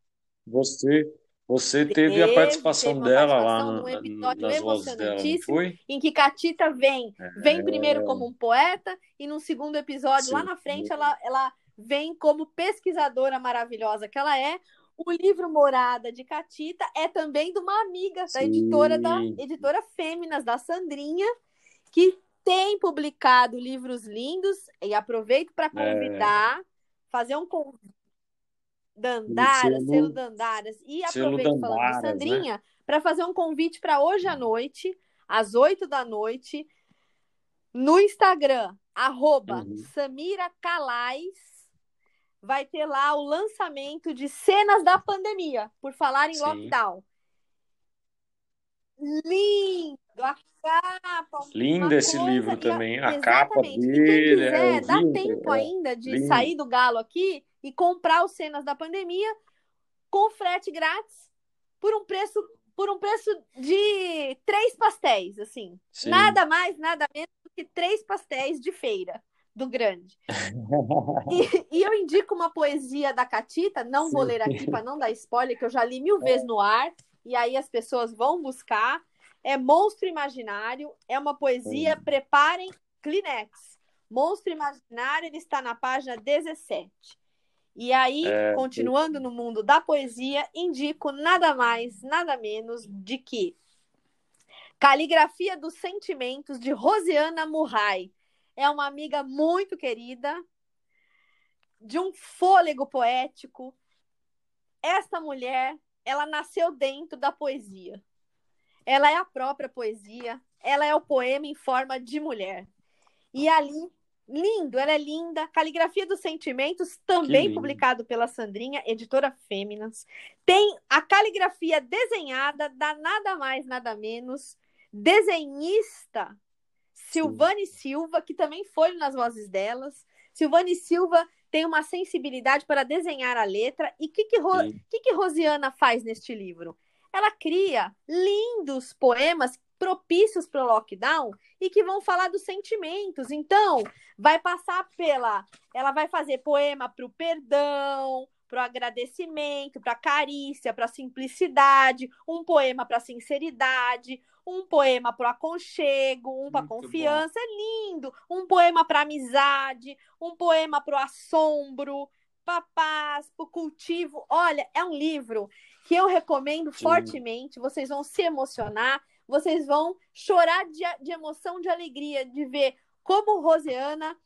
Você, você teve, teve a participação teve dela participação lá no, episódio nas vozes dela, foi? Em que Catita vem, vem é... primeiro como um poeta e no segundo episódio sim, lá na frente ela, ela vem como pesquisadora maravilhosa que ela é. O livro Morada de Catita é também de uma amiga da editora da editora Fêminas, da Sandrinha, que tem publicado livros lindos e aproveito para é. convidar, é. fazer um convite Dandaras, selo, selo Dandaras e aproveito falando de né? Sandrinha né? para fazer um convite para hoje à noite, às oito da noite, no Instagram, arroba uhum. Samira Calais, vai ter lá o lançamento de cenas da pandemia, por falar em Sim. lockdown. Lindo! A capa. Lindo esse livro também. A, capa dele. Quem quiser, é, dá tempo é, ainda de lindo. sair do galo aqui e comprar os cenas da pandemia com frete grátis por um preço por um preço de três pastéis, assim. Sim. Nada mais, nada menos do que três pastéis de feira do grande. [laughs] e, e, eu indico uma poesia da Catita, não Sim. vou ler aqui para não dar spoiler, que eu já li mil vezes no ar, e aí as pessoas vão buscar. É Monstro Imaginário, é uma poesia, Sim. preparem Kleenex. Monstro Imaginário, ele está na página 17. E aí, é, continuando no mundo da poesia, indico nada mais, nada menos de que Caligrafia dos Sentimentos, de Rosiana Murray é uma amiga muito querida, de um fôlego poético. Esta mulher, ela nasceu dentro da poesia. Ela é a própria poesia, ela é o poema em forma de mulher. E ali, lindo, ela é linda. Caligrafia dos Sentimentos, também publicado pela Sandrinha, editora Fêminas. Tem a caligrafia desenhada da nada mais, nada menos desenhista Silvane Silva, que também foi nas vozes delas. Silvane Silva tem uma sensibilidade para desenhar a letra. E o que, que, Ro... que, que Rosiana faz neste livro? Ela cria lindos poemas propícios para o lockdown e que vão falar dos sentimentos. Então, vai passar pela. Ela vai fazer poema para o perdão, para o agradecimento, para a carícia, para a simplicidade, um poema para a sinceridade, um poema para o aconchego, um para confiança, bom. é lindo, um poema para amizade, um poema para o assombro, para paz, para o cultivo. Olha, é um livro que eu recomendo Sim. fortemente. Vocês vão se emocionar, vocês vão chorar de, de emoção, de alegria, de ver como Rosiana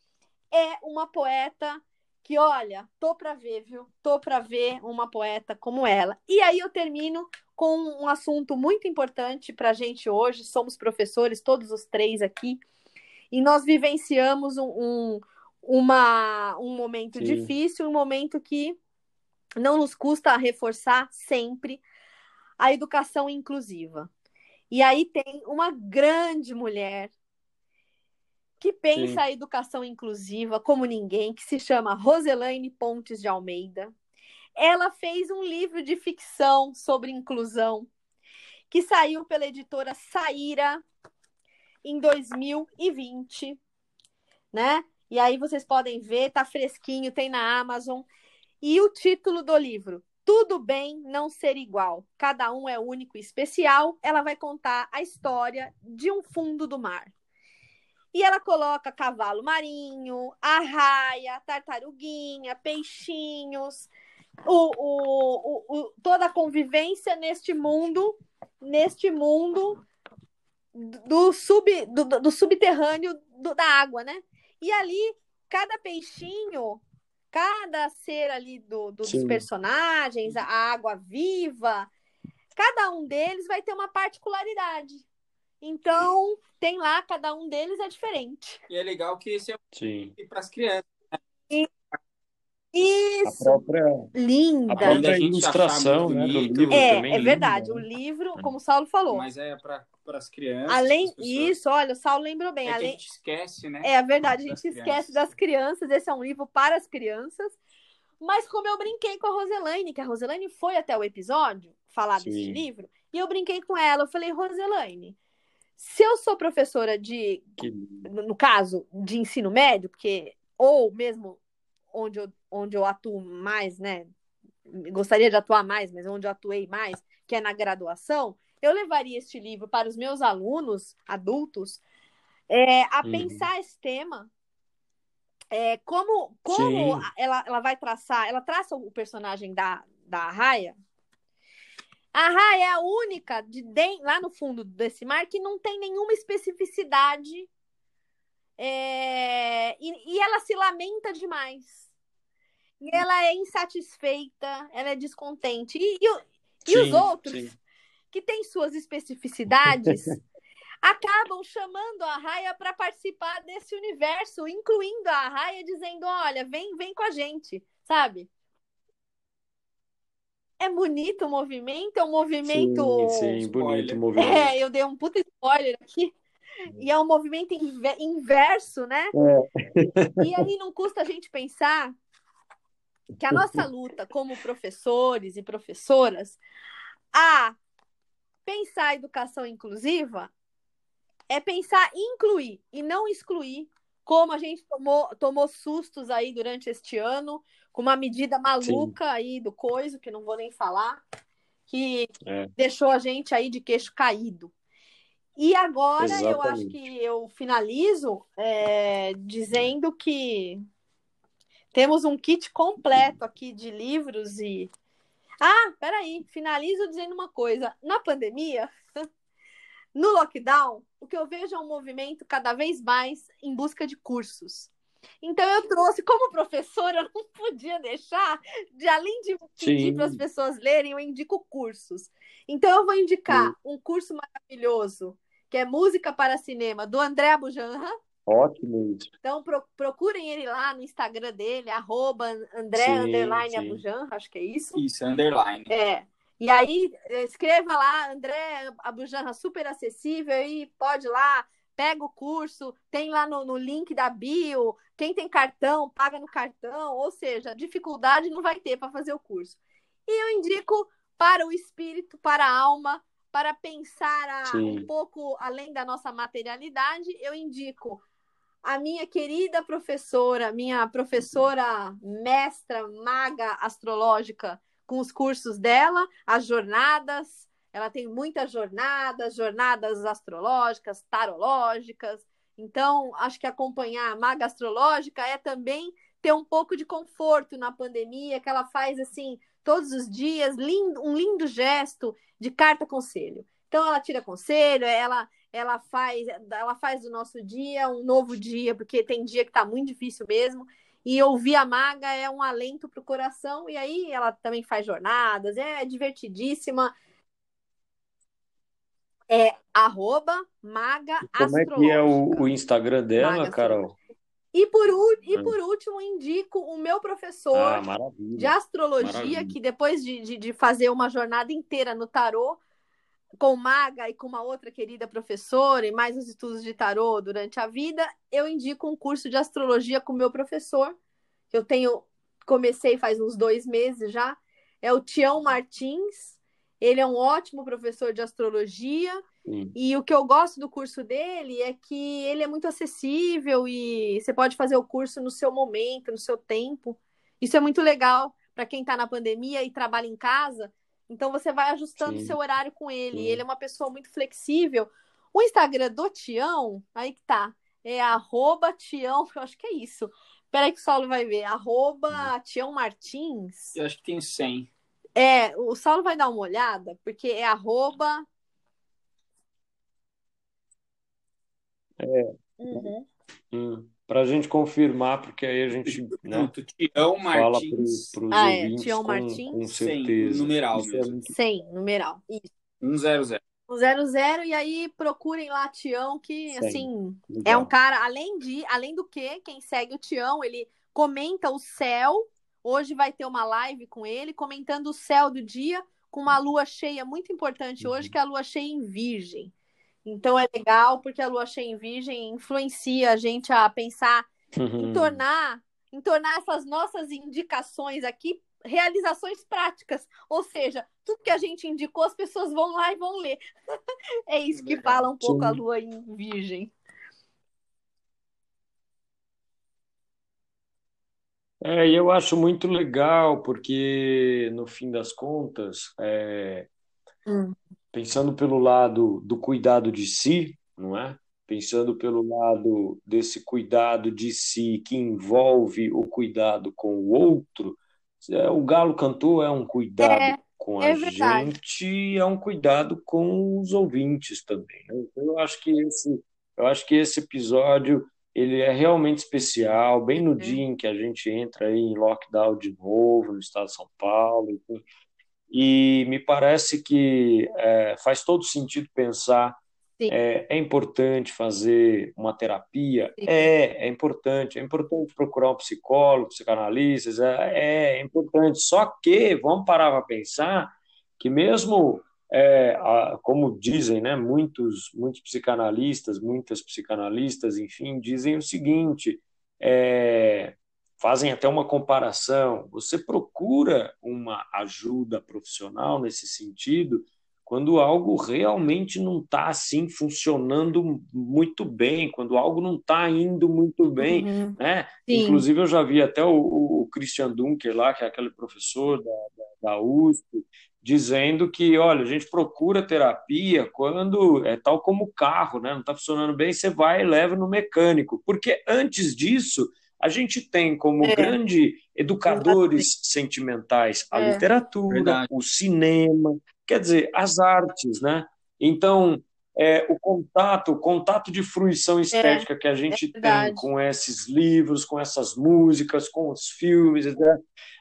é uma poeta que, olha, tô para ver, viu? Tô para ver uma poeta como ela. E aí eu termino com um assunto muito importante para a gente hoje. Somos professores, todos os três aqui, e nós vivenciamos um, um, uma, um momento Sim. difícil, um momento que não nos custa reforçar sempre a educação inclusiva. E aí tem uma grande mulher que pensa Sim. a educação inclusiva como ninguém, que se chama Roselaine Pontes de Almeida. Ela fez um livro de ficção sobre inclusão que saiu pela editora Saíra em 2020, né? E aí vocês podem ver, tá fresquinho, tem na Amazon. E o título do livro, Tudo bem não ser igual. Cada um é único e especial. Ela vai contar a história de um fundo do mar. E ela coloca cavalo marinho, arraia, tartaruguinha, peixinhos, o, o, o, toda a convivência neste mundo, neste mundo do, sub, do, do subterrâneo do, da água, né? E ali, cada peixinho, cada ser ali do, dos personagens, a água viva, cada um deles vai ter uma particularidade. Então, tem lá, cada um deles é diferente. E é legal que esse é para as crianças. Né? Isso. A própria, Linda. A própria ilustração né, do livro é, também. É verdade. Linda. O livro, como o Saulo falou. Mas é para as crianças. Além isso, olha, o Saulo lembrou bem. É além... a gente esquece, né? É verdade, a gente esquece crianças. das crianças. Esse é um livro para as crianças. Mas como eu brinquei com a Roselaine, que a Roselaine foi até o episódio falar Sim. desse livro, e eu brinquei com ela. Eu falei, Roselaine, se eu sou professora de, que... no caso, de ensino médio, porque ou mesmo onde eu, onde eu atuo mais, né? Gostaria de atuar mais, mas onde eu atuei mais, que é na graduação, eu levaria este livro para os meus alunos adultos é, a uhum. pensar esse tema. É, como como ela, ela vai traçar, ela traça o personagem da, da Raia. A Raia é a única de, de lá no fundo desse mar que não tem nenhuma especificidade é, e, e, ela se lamenta demais. E ela é insatisfeita, ela é descontente. E, e, sim, e os outros, sim. que têm suas especificidades, [laughs] acabam chamando a Raia para participar desse universo, incluindo a Raia, dizendo: olha, vem, vem com a gente, sabe? É bonito o movimento, é um movimento. Sim, sim bonito o movimento. É, eu dei um puta spoiler aqui. E é um movimento inverso, né? É. E aí não custa a gente pensar que a nossa luta como professores e professoras a pensar a educação inclusiva é pensar incluir e não excluir, como a gente tomou, tomou sustos aí durante este ano, com uma medida maluca Sim. aí do coisa, que não vou nem falar, que é. deixou a gente aí de queixo caído. E agora Exatamente. eu acho que eu finalizo é, dizendo que temos um kit completo aqui de livros e. Ah, peraí, finalizo dizendo uma coisa. Na pandemia, [laughs] no lockdown, o que eu vejo é um movimento cada vez mais em busca de cursos. Então eu trouxe, como professora, [laughs] eu não podia deixar, de além de pedir para as pessoas lerem, eu indico cursos. Então eu vou indicar Sim. um curso maravilhoso, que é Música para Cinema, do André Abujanra. Ótimo isso. Então pro, procurem ele lá no Instagram dele, arroba André sim, underline sim. Abujanra, acho que é isso. Isso, underline. É. E aí, escreva lá, André Abujanra, super acessível, e pode ir lá, pega o curso, tem lá no, no, link da bio, quem tem cartão, paga no cartão, ou seja, dificuldade não vai ter para fazer o curso. E eu indico para o espírito, para a alma, para pensar a, um pouco além da nossa materialidade, eu indico a minha querida professora, minha professora mestra, maga astrológica, com os cursos dela, as jornadas. Ela tem muitas jornadas, jornadas astrológicas, tarológicas. Então, acho que acompanhar a maga astrológica é também ter um pouco de conforto na pandemia, que ela faz assim todos os dias, lindo, um lindo gesto de carta conselho. Então, ela tira conselho, ela ela faz, ela faz do nosso dia um novo dia, porque tem dia que está muito difícil mesmo. E ouvir a Maga é um alento para o coração. E aí ela também faz jornadas, é divertidíssima. É arroba Maga Como é que é o, o Instagram dela, Maga Carol? E por, e por último, indico o meu professor ah, de astrologia, maravilha. que depois de, de, de, fazer uma jornada inteira no tarô, com Maga e com uma outra querida professora, e mais os estudos de tarô durante a vida, eu indico um curso de astrologia com o meu professor, que eu tenho, comecei faz uns dois meses já, é o Tião Martins. Ele é um ótimo professor de astrologia. Sim. E o que eu gosto do curso dele é que ele é muito acessível e você pode fazer o curso no seu momento, no seu tempo. Isso é muito legal para quem está na pandemia e trabalha em casa então você vai ajustando o seu horário com ele. Sim. Ele é uma pessoa muito flexível. O Instagram do Tião, aí que tá, é arroba Tião, [laughs] eu acho que é isso. Peraí que o Saulo vai ver. Arroba Tião Martins. Eu acho que tem 100. É, o Saulo vai dar uma olhada, porque é arroba... É. Uhum. Hum para a gente confirmar, porque aí a gente né, Tião Martins. fala para os ah, é, Tião com, Martins. com certeza. 100, numeral Isso é mesmo. É 100, numeral. Isso. 100. 100 e aí procurem lá Tião, que assim, Legal. é um cara, além de, além do que, quem segue o Tião, ele comenta o céu. Hoje vai ter uma live com ele, comentando o céu do dia, com uma lua cheia muito importante hoje, uhum. que é a lua cheia em Virgem. Então é legal porque a lua cheia em virgem influencia a gente a pensar uhum. em tornar em tornar essas nossas indicações aqui realizações práticas. Ou seja, tudo que a gente indicou, as pessoas vão lá e vão ler. [laughs] é isso que fala um pouco Sim. a lua em virgem. É, eu acho muito legal, porque no fim das contas, é, hum pensando pelo lado do cuidado de si, não é? Pensando pelo lado desse cuidado de si que envolve o cuidado com o outro, é, o Galo cantou é um cuidado é, com a é gente, é um cuidado com os ouvintes também. Né? Então, eu acho que esse, eu acho que esse episódio ele é realmente especial, bem no uhum. dia em que a gente entra em lockdown de novo no estado de São Paulo, enfim e me parece que é, faz todo sentido pensar é, é, importante fazer uma terapia? É, é importante. É importante procurar um psicólogo, psicanalistas, é, é importante. Só que vamos parar para pensar que mesmo, é, a, como dizem, né, muitos, muitos psicanalistas, muitas psicanalistas, enfim, dizem o seguinte, é, fazem até uma comparação. Você procura uma ajuda profissional nesse sentido quando algo realmente não está assim funcionando muito bem, quando algo não está indo muito bem, uhum. né? Sim. Inclusive eu já vi até o, o, Christian Dunker lá, que é aquele professor da, da, da USP, dizendo que, olha, a gente procura terapia quando é tal como o carro, né? Não está funcionando bem, você vai e leva no mecânico, porque antes disso a gente tem como é. grande educadores sentimentais a é. literatura, Verdade. o cinema, quer dizer, as artes, né? Então, é, o contato, o contato de fruição é, estética que a gente tem com esses livros, com essas músicas, com os filmes, né?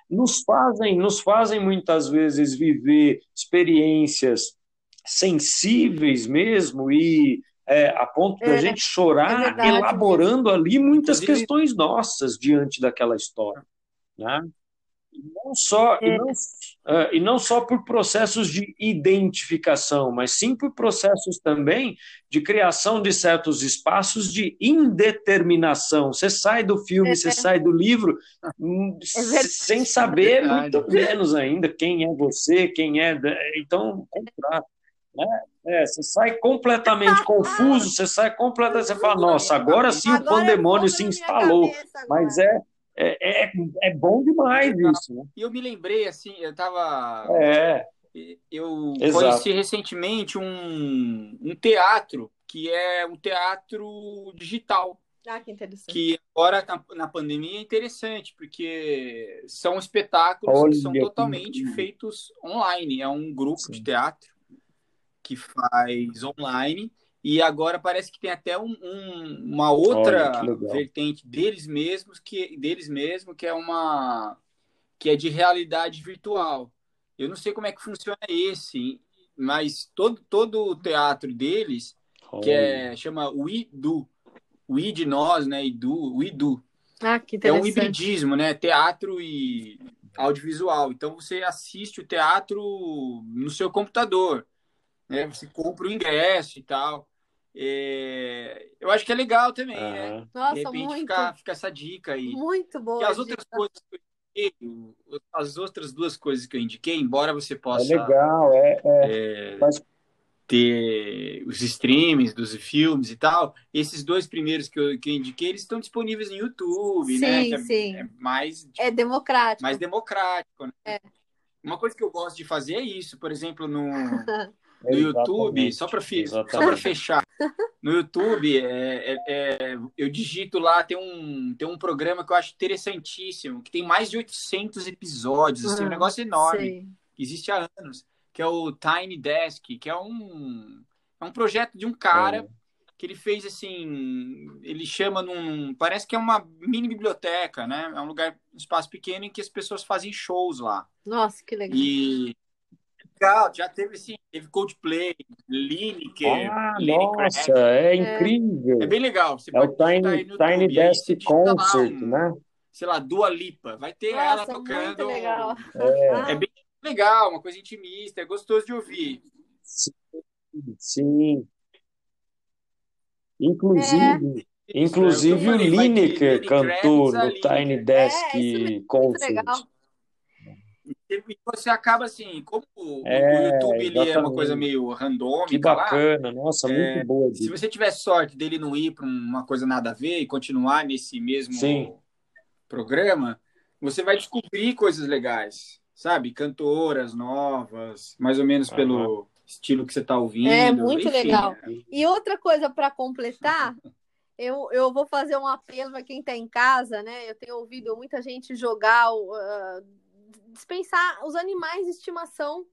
nos fazem, nos fazem muitas vezes viver experiências sensíveis mesmo e é, a ponto da é, gente chorar é verdade, elaborando ali muitas questões nossas diante daquela história. Né? E não só, e, é. não, uh, e não só por processos de identificação, mas sim por processos também de criação de certos espaços de indeterminação. Você sai do filme, você sai do livro hum, sem saber muito menos ainda quem é você, quem é. Então, contrato. Né? É, você sai completamente confuso, você sai completamente, você fala, nossa, agora sim agora o pandemônio se instalou. Mas é, é, é, é bom demais isso. Né? E eu me lembrei, assim, eu tava. É. Eu Exato. conheci recentemente um, um teatro que é um teatro digital. Ah, que interessante. Que agora na, na pandemia é interessante, porque são espetáculos Olha, que são totalmente que... feitos online. É um grupo Sim. de teatro que faz online E agora parece que tem até um, um, uma outra Olha, vertente deles mesmos que deles mesmo que é uma que é de realidade virtual. Eu não sei como é que funciona esse, mas todo todo o teatro deles Olha. que é chama We Do, We de nós, né? E do We Do. Ah, que é um hibridismo, né? Teatro e audiovisual. Então você assiste o teatro no seu computador, né? Você compra o ingresso e tal. É... Eu acho que é legal também, uhum. né? Nossa, De repente muito, fica, fica essa dica aí. Muito boa. as outras coisas que eu indiquei, as outras duas coisas que eu indiquei, embora você possa. É legal, é. é... é... Mas ter os streams dos filmes e tal. Esses dois primeiros que eu, que eu indiquei, eles estão disponíveis no YouTube, né? sim, né? É, sim. é, mais é democrático. Mais democrático. Né? É. Uma coisa que eu gosto de fazer é isso, por exemplo, no, [laughs] no YouTube, só para só para fechar. No YouTube, é, é, é, eu digito lá, tem um, tem um programa que eu acho interessantíssimo, que tem mais de 800 episódios, assim, um ah, negócio enorme, que existe há anos que é o Tiny Desk, que é um, é um projeto de um cara é. que ele fez assim, ele chama num, parece que é uma mini biblioteca, né? É um lugar, um espaço pequeno em que as pessoas fazem shows lá. Nossa, que legal. E legal, já teve assim, teve Coldplay, Lineker, ah, nossa, é, é incrível. É bem legal. Você é o Tiny, Tiny Desk Concert, um, né? Sei lá, Dua Lipa, vai ter nossa, ela tocando. Muito legal. É. é bem legal, uma coisa intimista, é gostoso de ouvir. Sim. sim. Inclusive, é. inclusive o Lineker cantou no Tiny é, Desk é, Concert. E você acaba assim, como o, é, YouTube ele é uma coisa meio randômica. Que bacana, lá, nossa, é, muito boa. Se você tiver sorte dele não ir para uma coisa nada a ver e continuar nesse mesmo Sim. programa, você vai descobrir coisas legais sabe? Cantoras novas, mais ou menos pelo estilo que você está ouvindo. É muito enfim, legal. É... E outra coisa para completar, [laughs] eu, eu vou fazer um apelo para quem está em casa, né? Eu tenho ouvido muita gente jogar, uh, dispensar os animais de estimação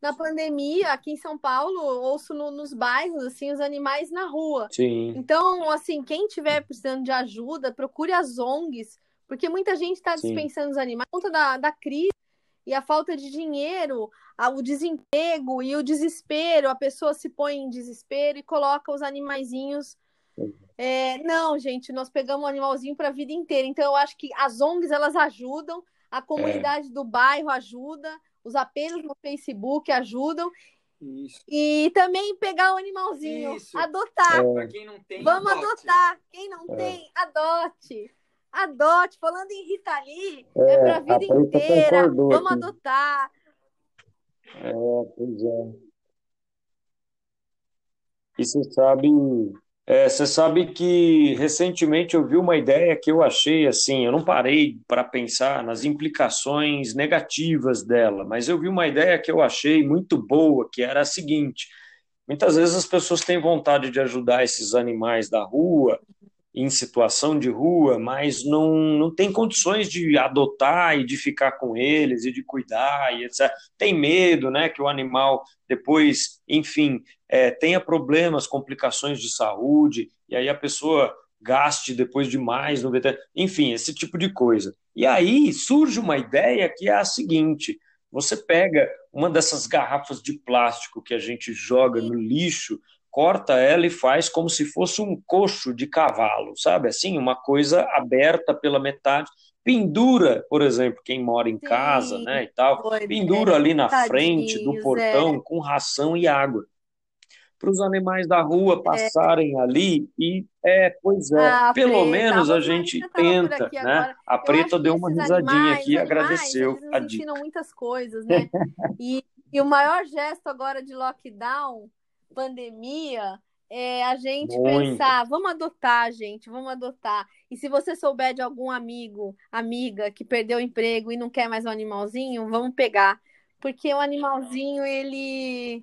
na pandemia aqui em São Paulo, ouço no, nos bairros, assim, os animais na rua. Sim. Então, assim, quem tiver precisando de ajuda, procure as ONGs, porque muita gente está dispensando os animais por conta da, da crise e a falta de dinheiro, o desemprego e o desespero, a pessoa se põe em desespero e coloca os animaizinhos. É, não, gente, nós pegamos o animalzinho para a vida inteira. Então, eu acho que as ONGs elas ajudam, a comunidade é. do bairro ajuda, os apelos no Facebook ajudam. Isso. E também pegar o animalzinho, Isso. adotar. É. Quem não tem, Vamos adote. adotar. Quem não é. tem, adote. Adote, falando em Rita Lee, é, é para a vida inteira. Vamos aqui. adotar. É, pois é. E você sabe, é, você sabe que recentemente eu vi uma ideia que eu achei assim, eu não parei para pensar nas implicações negativas dela, mas eu vi uma ideia que eu achei muito boa, que era a seguinte: muitas vezes as pessoas têm vontade de ajudar esses animais da rua, em situação de rua, mas não, não tem condições de adotar e de ficar com eles e de cuidar e etc. Tem medo, né, que o animal depois, enfim, é, tenha problemas, complicações de saúde e aí a pessoa gaste depois demais no veterinário, enfim, esse tipo de coisa. E aí surge uma ideia que é a seguinte: você pega uma dessas garrafas de plástico que a gente joga no lixo corta ela e faz como se fosse um coxo de cavalo, sabe? Assim, uma coisa aberta pela metade. Pendura, por exemplo, quem mora em Sim, casa, né, e tal, pendura é, ali na frente do portão é. com ração e água. Para os animais da rua é. passarem é. ali e é, pois é, ah, pelo preta, menos a gente tenta, né? Agora. A preta deu uma risadinha animais, aqui e agradeceu a dica. ensinam muitas coisas, né? e, e o maior gesto agora de lockdown pandemia é a gente Muito. pensar, vamos adotar, gente, vamos adotar. E se você souber de algum amigo, amiga que perdeu o emprego e não quer mais um animalzinho, vamos pegar. Porque o animalzinho, ele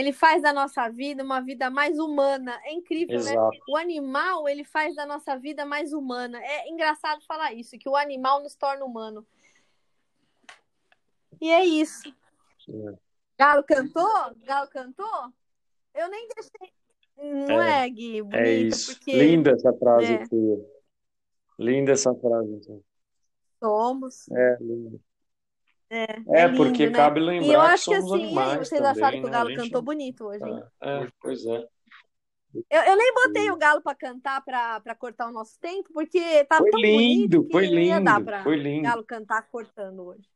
ele faz da nossa vida uma vida mais humana. É incrível, né? Exato. né? O animal, ele faz da nossa vida mais humana. É engraçado falar isso, que o animal nos torna humano. E é isso. Sim. Galo cantou? Galo cantou? Eu nem deixei. Não é, é Gui? É isso. Porque... Linda essa frase é. Linda essa frase. Somos. É, linda. É, é, é lindo, porque né? cabe lembrar e eu acho que, que assim, animais vocês também, acharam que o né? Galo gente... cantou bonito hoje, hein? É, pois é. Eu, eu nem botei o Galo para cantar para cortar o nosso tempo, porque tá foi tão lindo, bonito foi lindo, ia dar pra foi lindo. Galo cantar cortando hoje.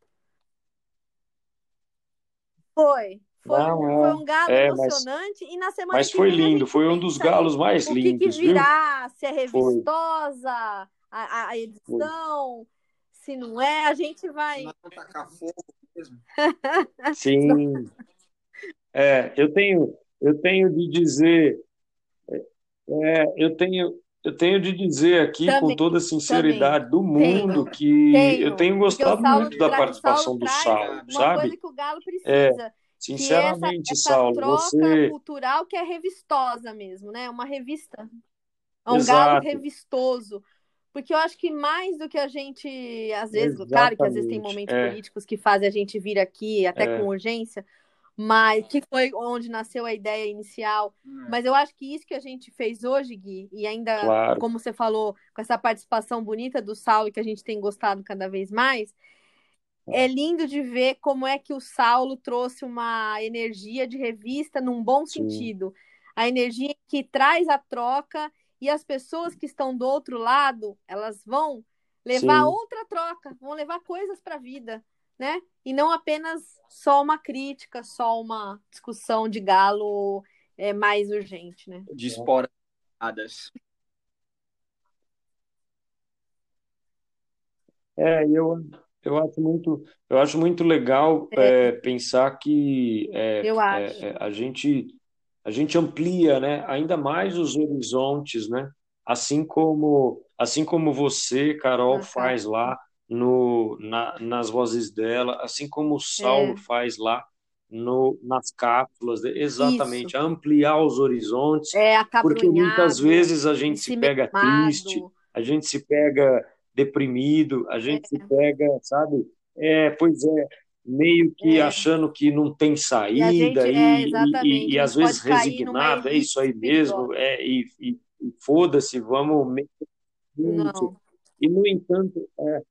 Foi. Foi, Não, um, é, foi um galo é, emocionante mas, e na semana mas que foi lindo, foi um dos galos mais o lindos, que, que virá, viu? se é revistosa a, a edição, se não é, a gente vai. Não tacar fogo mesmo. [laughs] Sim. É, eu tenho, eu tenho de dizer, é, eu tenho, eu tenho de dizer aqui Também, com toda a sinceridade do Tenho, mundo que tenho. eu tenho gostado Saulo muito da participação do traz Saulo, uma sabe? coisa que o Galo precisa. É, que é essa, sinceramente, essa Saulo, troca você, cultural que é revistosa mesmo, né? Uma revista. É um galo exato, revistoso. Porque eu acho que mais do que a gente, às vezes, claro que às vezes tem exatamente, momentos é, políticos que fazem a gente vir aqui até é, com urgência, mas que foi onde nasceu a ideia inicial. Hum. Mas eu acho que isso que a gente fez hoje, Gui, e ainda, claro, como você falou, com essa participação bonita do Saulo, que a gente tem gostado cada vez mais, é lindo de ver como é que o Saulo trouxe uma energia de revista num bom sim, sentido. A energia que traz a troca e as pessoas que estão do outro lado, elas vão levar sim, outra troca, vão levar coisas para a vida, né? E não apenas só uma crítica, só uma discussão de galo é, mais urgente, né? De esporas. É, eu, eu acho muito, eu acho muito legal É, é, pensar que é, eu é, acho. é, a gente, a gente amplia, né, ainda mais os horizontes, né? Assim como, assim como você, Carol, faz lá no, na, nas vozes dela, assim como o Saulo É, faz lá no, nas cápsulas, isso. exatamente, ampliar os horizontes, É porque muitas vezes a gente se pega triste, a gente se pega deprimido, a gente se pega, sabe? É, pois é, meio que É. achando que não tem E a gente, saída é, e, e, exatamente, e, e às vezes resignado, é isso aí mesmo, é, e, e, e foda-se, vamos meter junto. Não, E no entanto, é,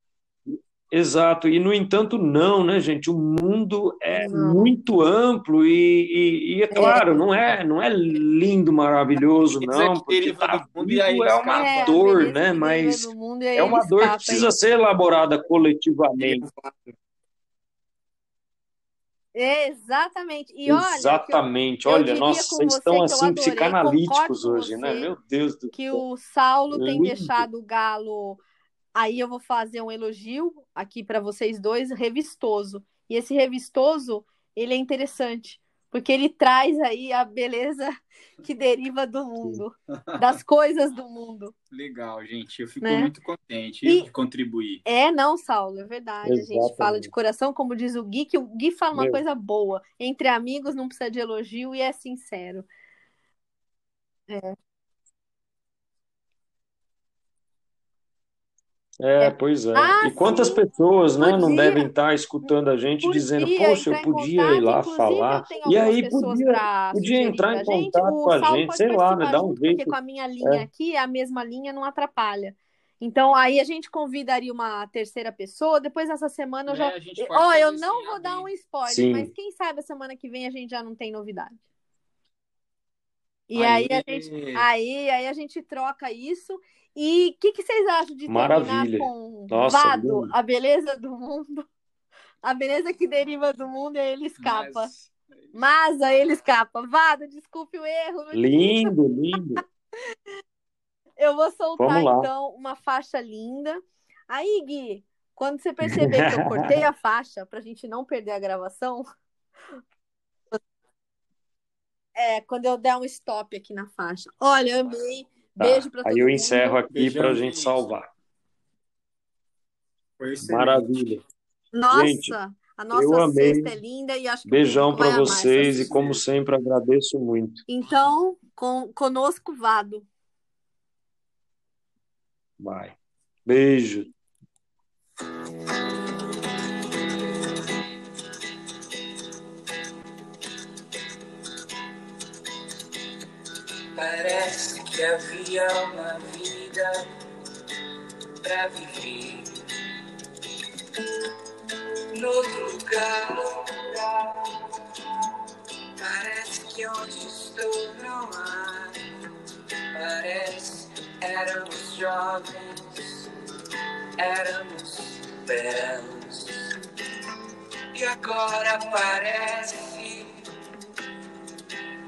exato, e no entanto não, né, gente? O mundo é não. muito amplo e, e, e é É, claro, não é, não é lindo, maravilhoso, não, que porque tá do mundo e é uma é dor, né? Mas e é uma dor que precisa ser elaborada coletivamente. Exatamente. E olha, Exatamente. eu Olha, nossa, vocês você estão assim adorei, psicanalíticos hoje, né? Meu Deus do que o Saulo tem Lindo. deixado o Galo. Aí eu vou fazer um elogio aqui para vocês dois, revistoso. E esse revistoso, ele é interessante, porque ele traz aí a beleza que deriva do mundo, das coisas do mundo, Legal, gente. Eu fico né? muito contente E de contribuir. é, não, Saulo, é verdade. A gente fala de Exatamente. coração, como diz o Gui, que o Gui fala uma Meu, coisa boa. Entre amigos não precisa de elogio e é sincero. É, é, é. pois é. Ah, E quantas sim, pessoas, né, não devem estar escutando a gente dizendo, podia poxa, eu podia ir contato. lá Inclusive, eu falar. E aí podia, podia entrar em gente. contato O com a gente, pode sei lá, né, participar dá um junto, porque jeito. com a minha É, linha aqui, a mesma linha não atrapalha. Então, aí a gente convidaria uma terceira pessoa. Depois, essa semana, eu Né? já. Gente Ó, pode eu fazer não vou dar um spoiler, mas sim, quem sabe a semana que vem a gente já não tem novidade. E aí a gente, aí, aí a gente troca isso. E o que, que vocês acham de terminar maravilha. com Nossa, Vado, lindo. a beleza do mundo? [laughs] A beleza que deriva do mundo e aí ele escapa. Mas Mas aí ele escapa. Vado, desculpe o erro. Lindo, lindo. [laughs] Eu vou soltar então uma faixa linda. Aí, Gui, quando você perceber que eu cortei a [laughs] faixa pra gente não perder a gravação, é quando eu der um stop aqui na faixa. Olha, eu amei. Tá, Beijo pra aí todo eu mundo. encerro aqui beijão, pra gente gente. salvar. Maravilha. Gente, Nossa, a eu nossa sexta é linda e acho que Beijão essa vocês e como sempre agradeço muito. Então, com, conosco, Vado. Vai. Beijo. Parece que havia uma vida pra viver. No outro lugar, parece que onde estou não há. Parece éramos jovens, éramos belos. E agora parece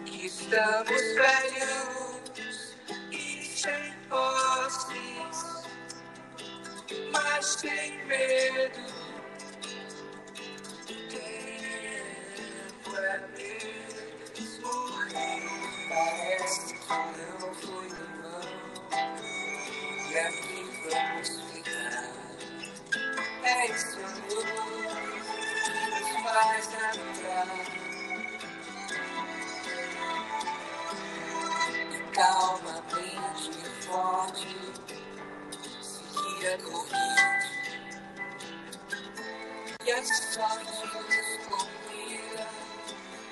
que estamos velhos posses, mas sem medo. Tempo é mesmo Parece que não foi em vão. E aqui vamos ficar. É isso que nos faz lembrar. calmamente fome, seguir a é corrida e a sorte nos convida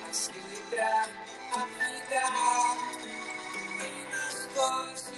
a celebrar a vida e nas costas.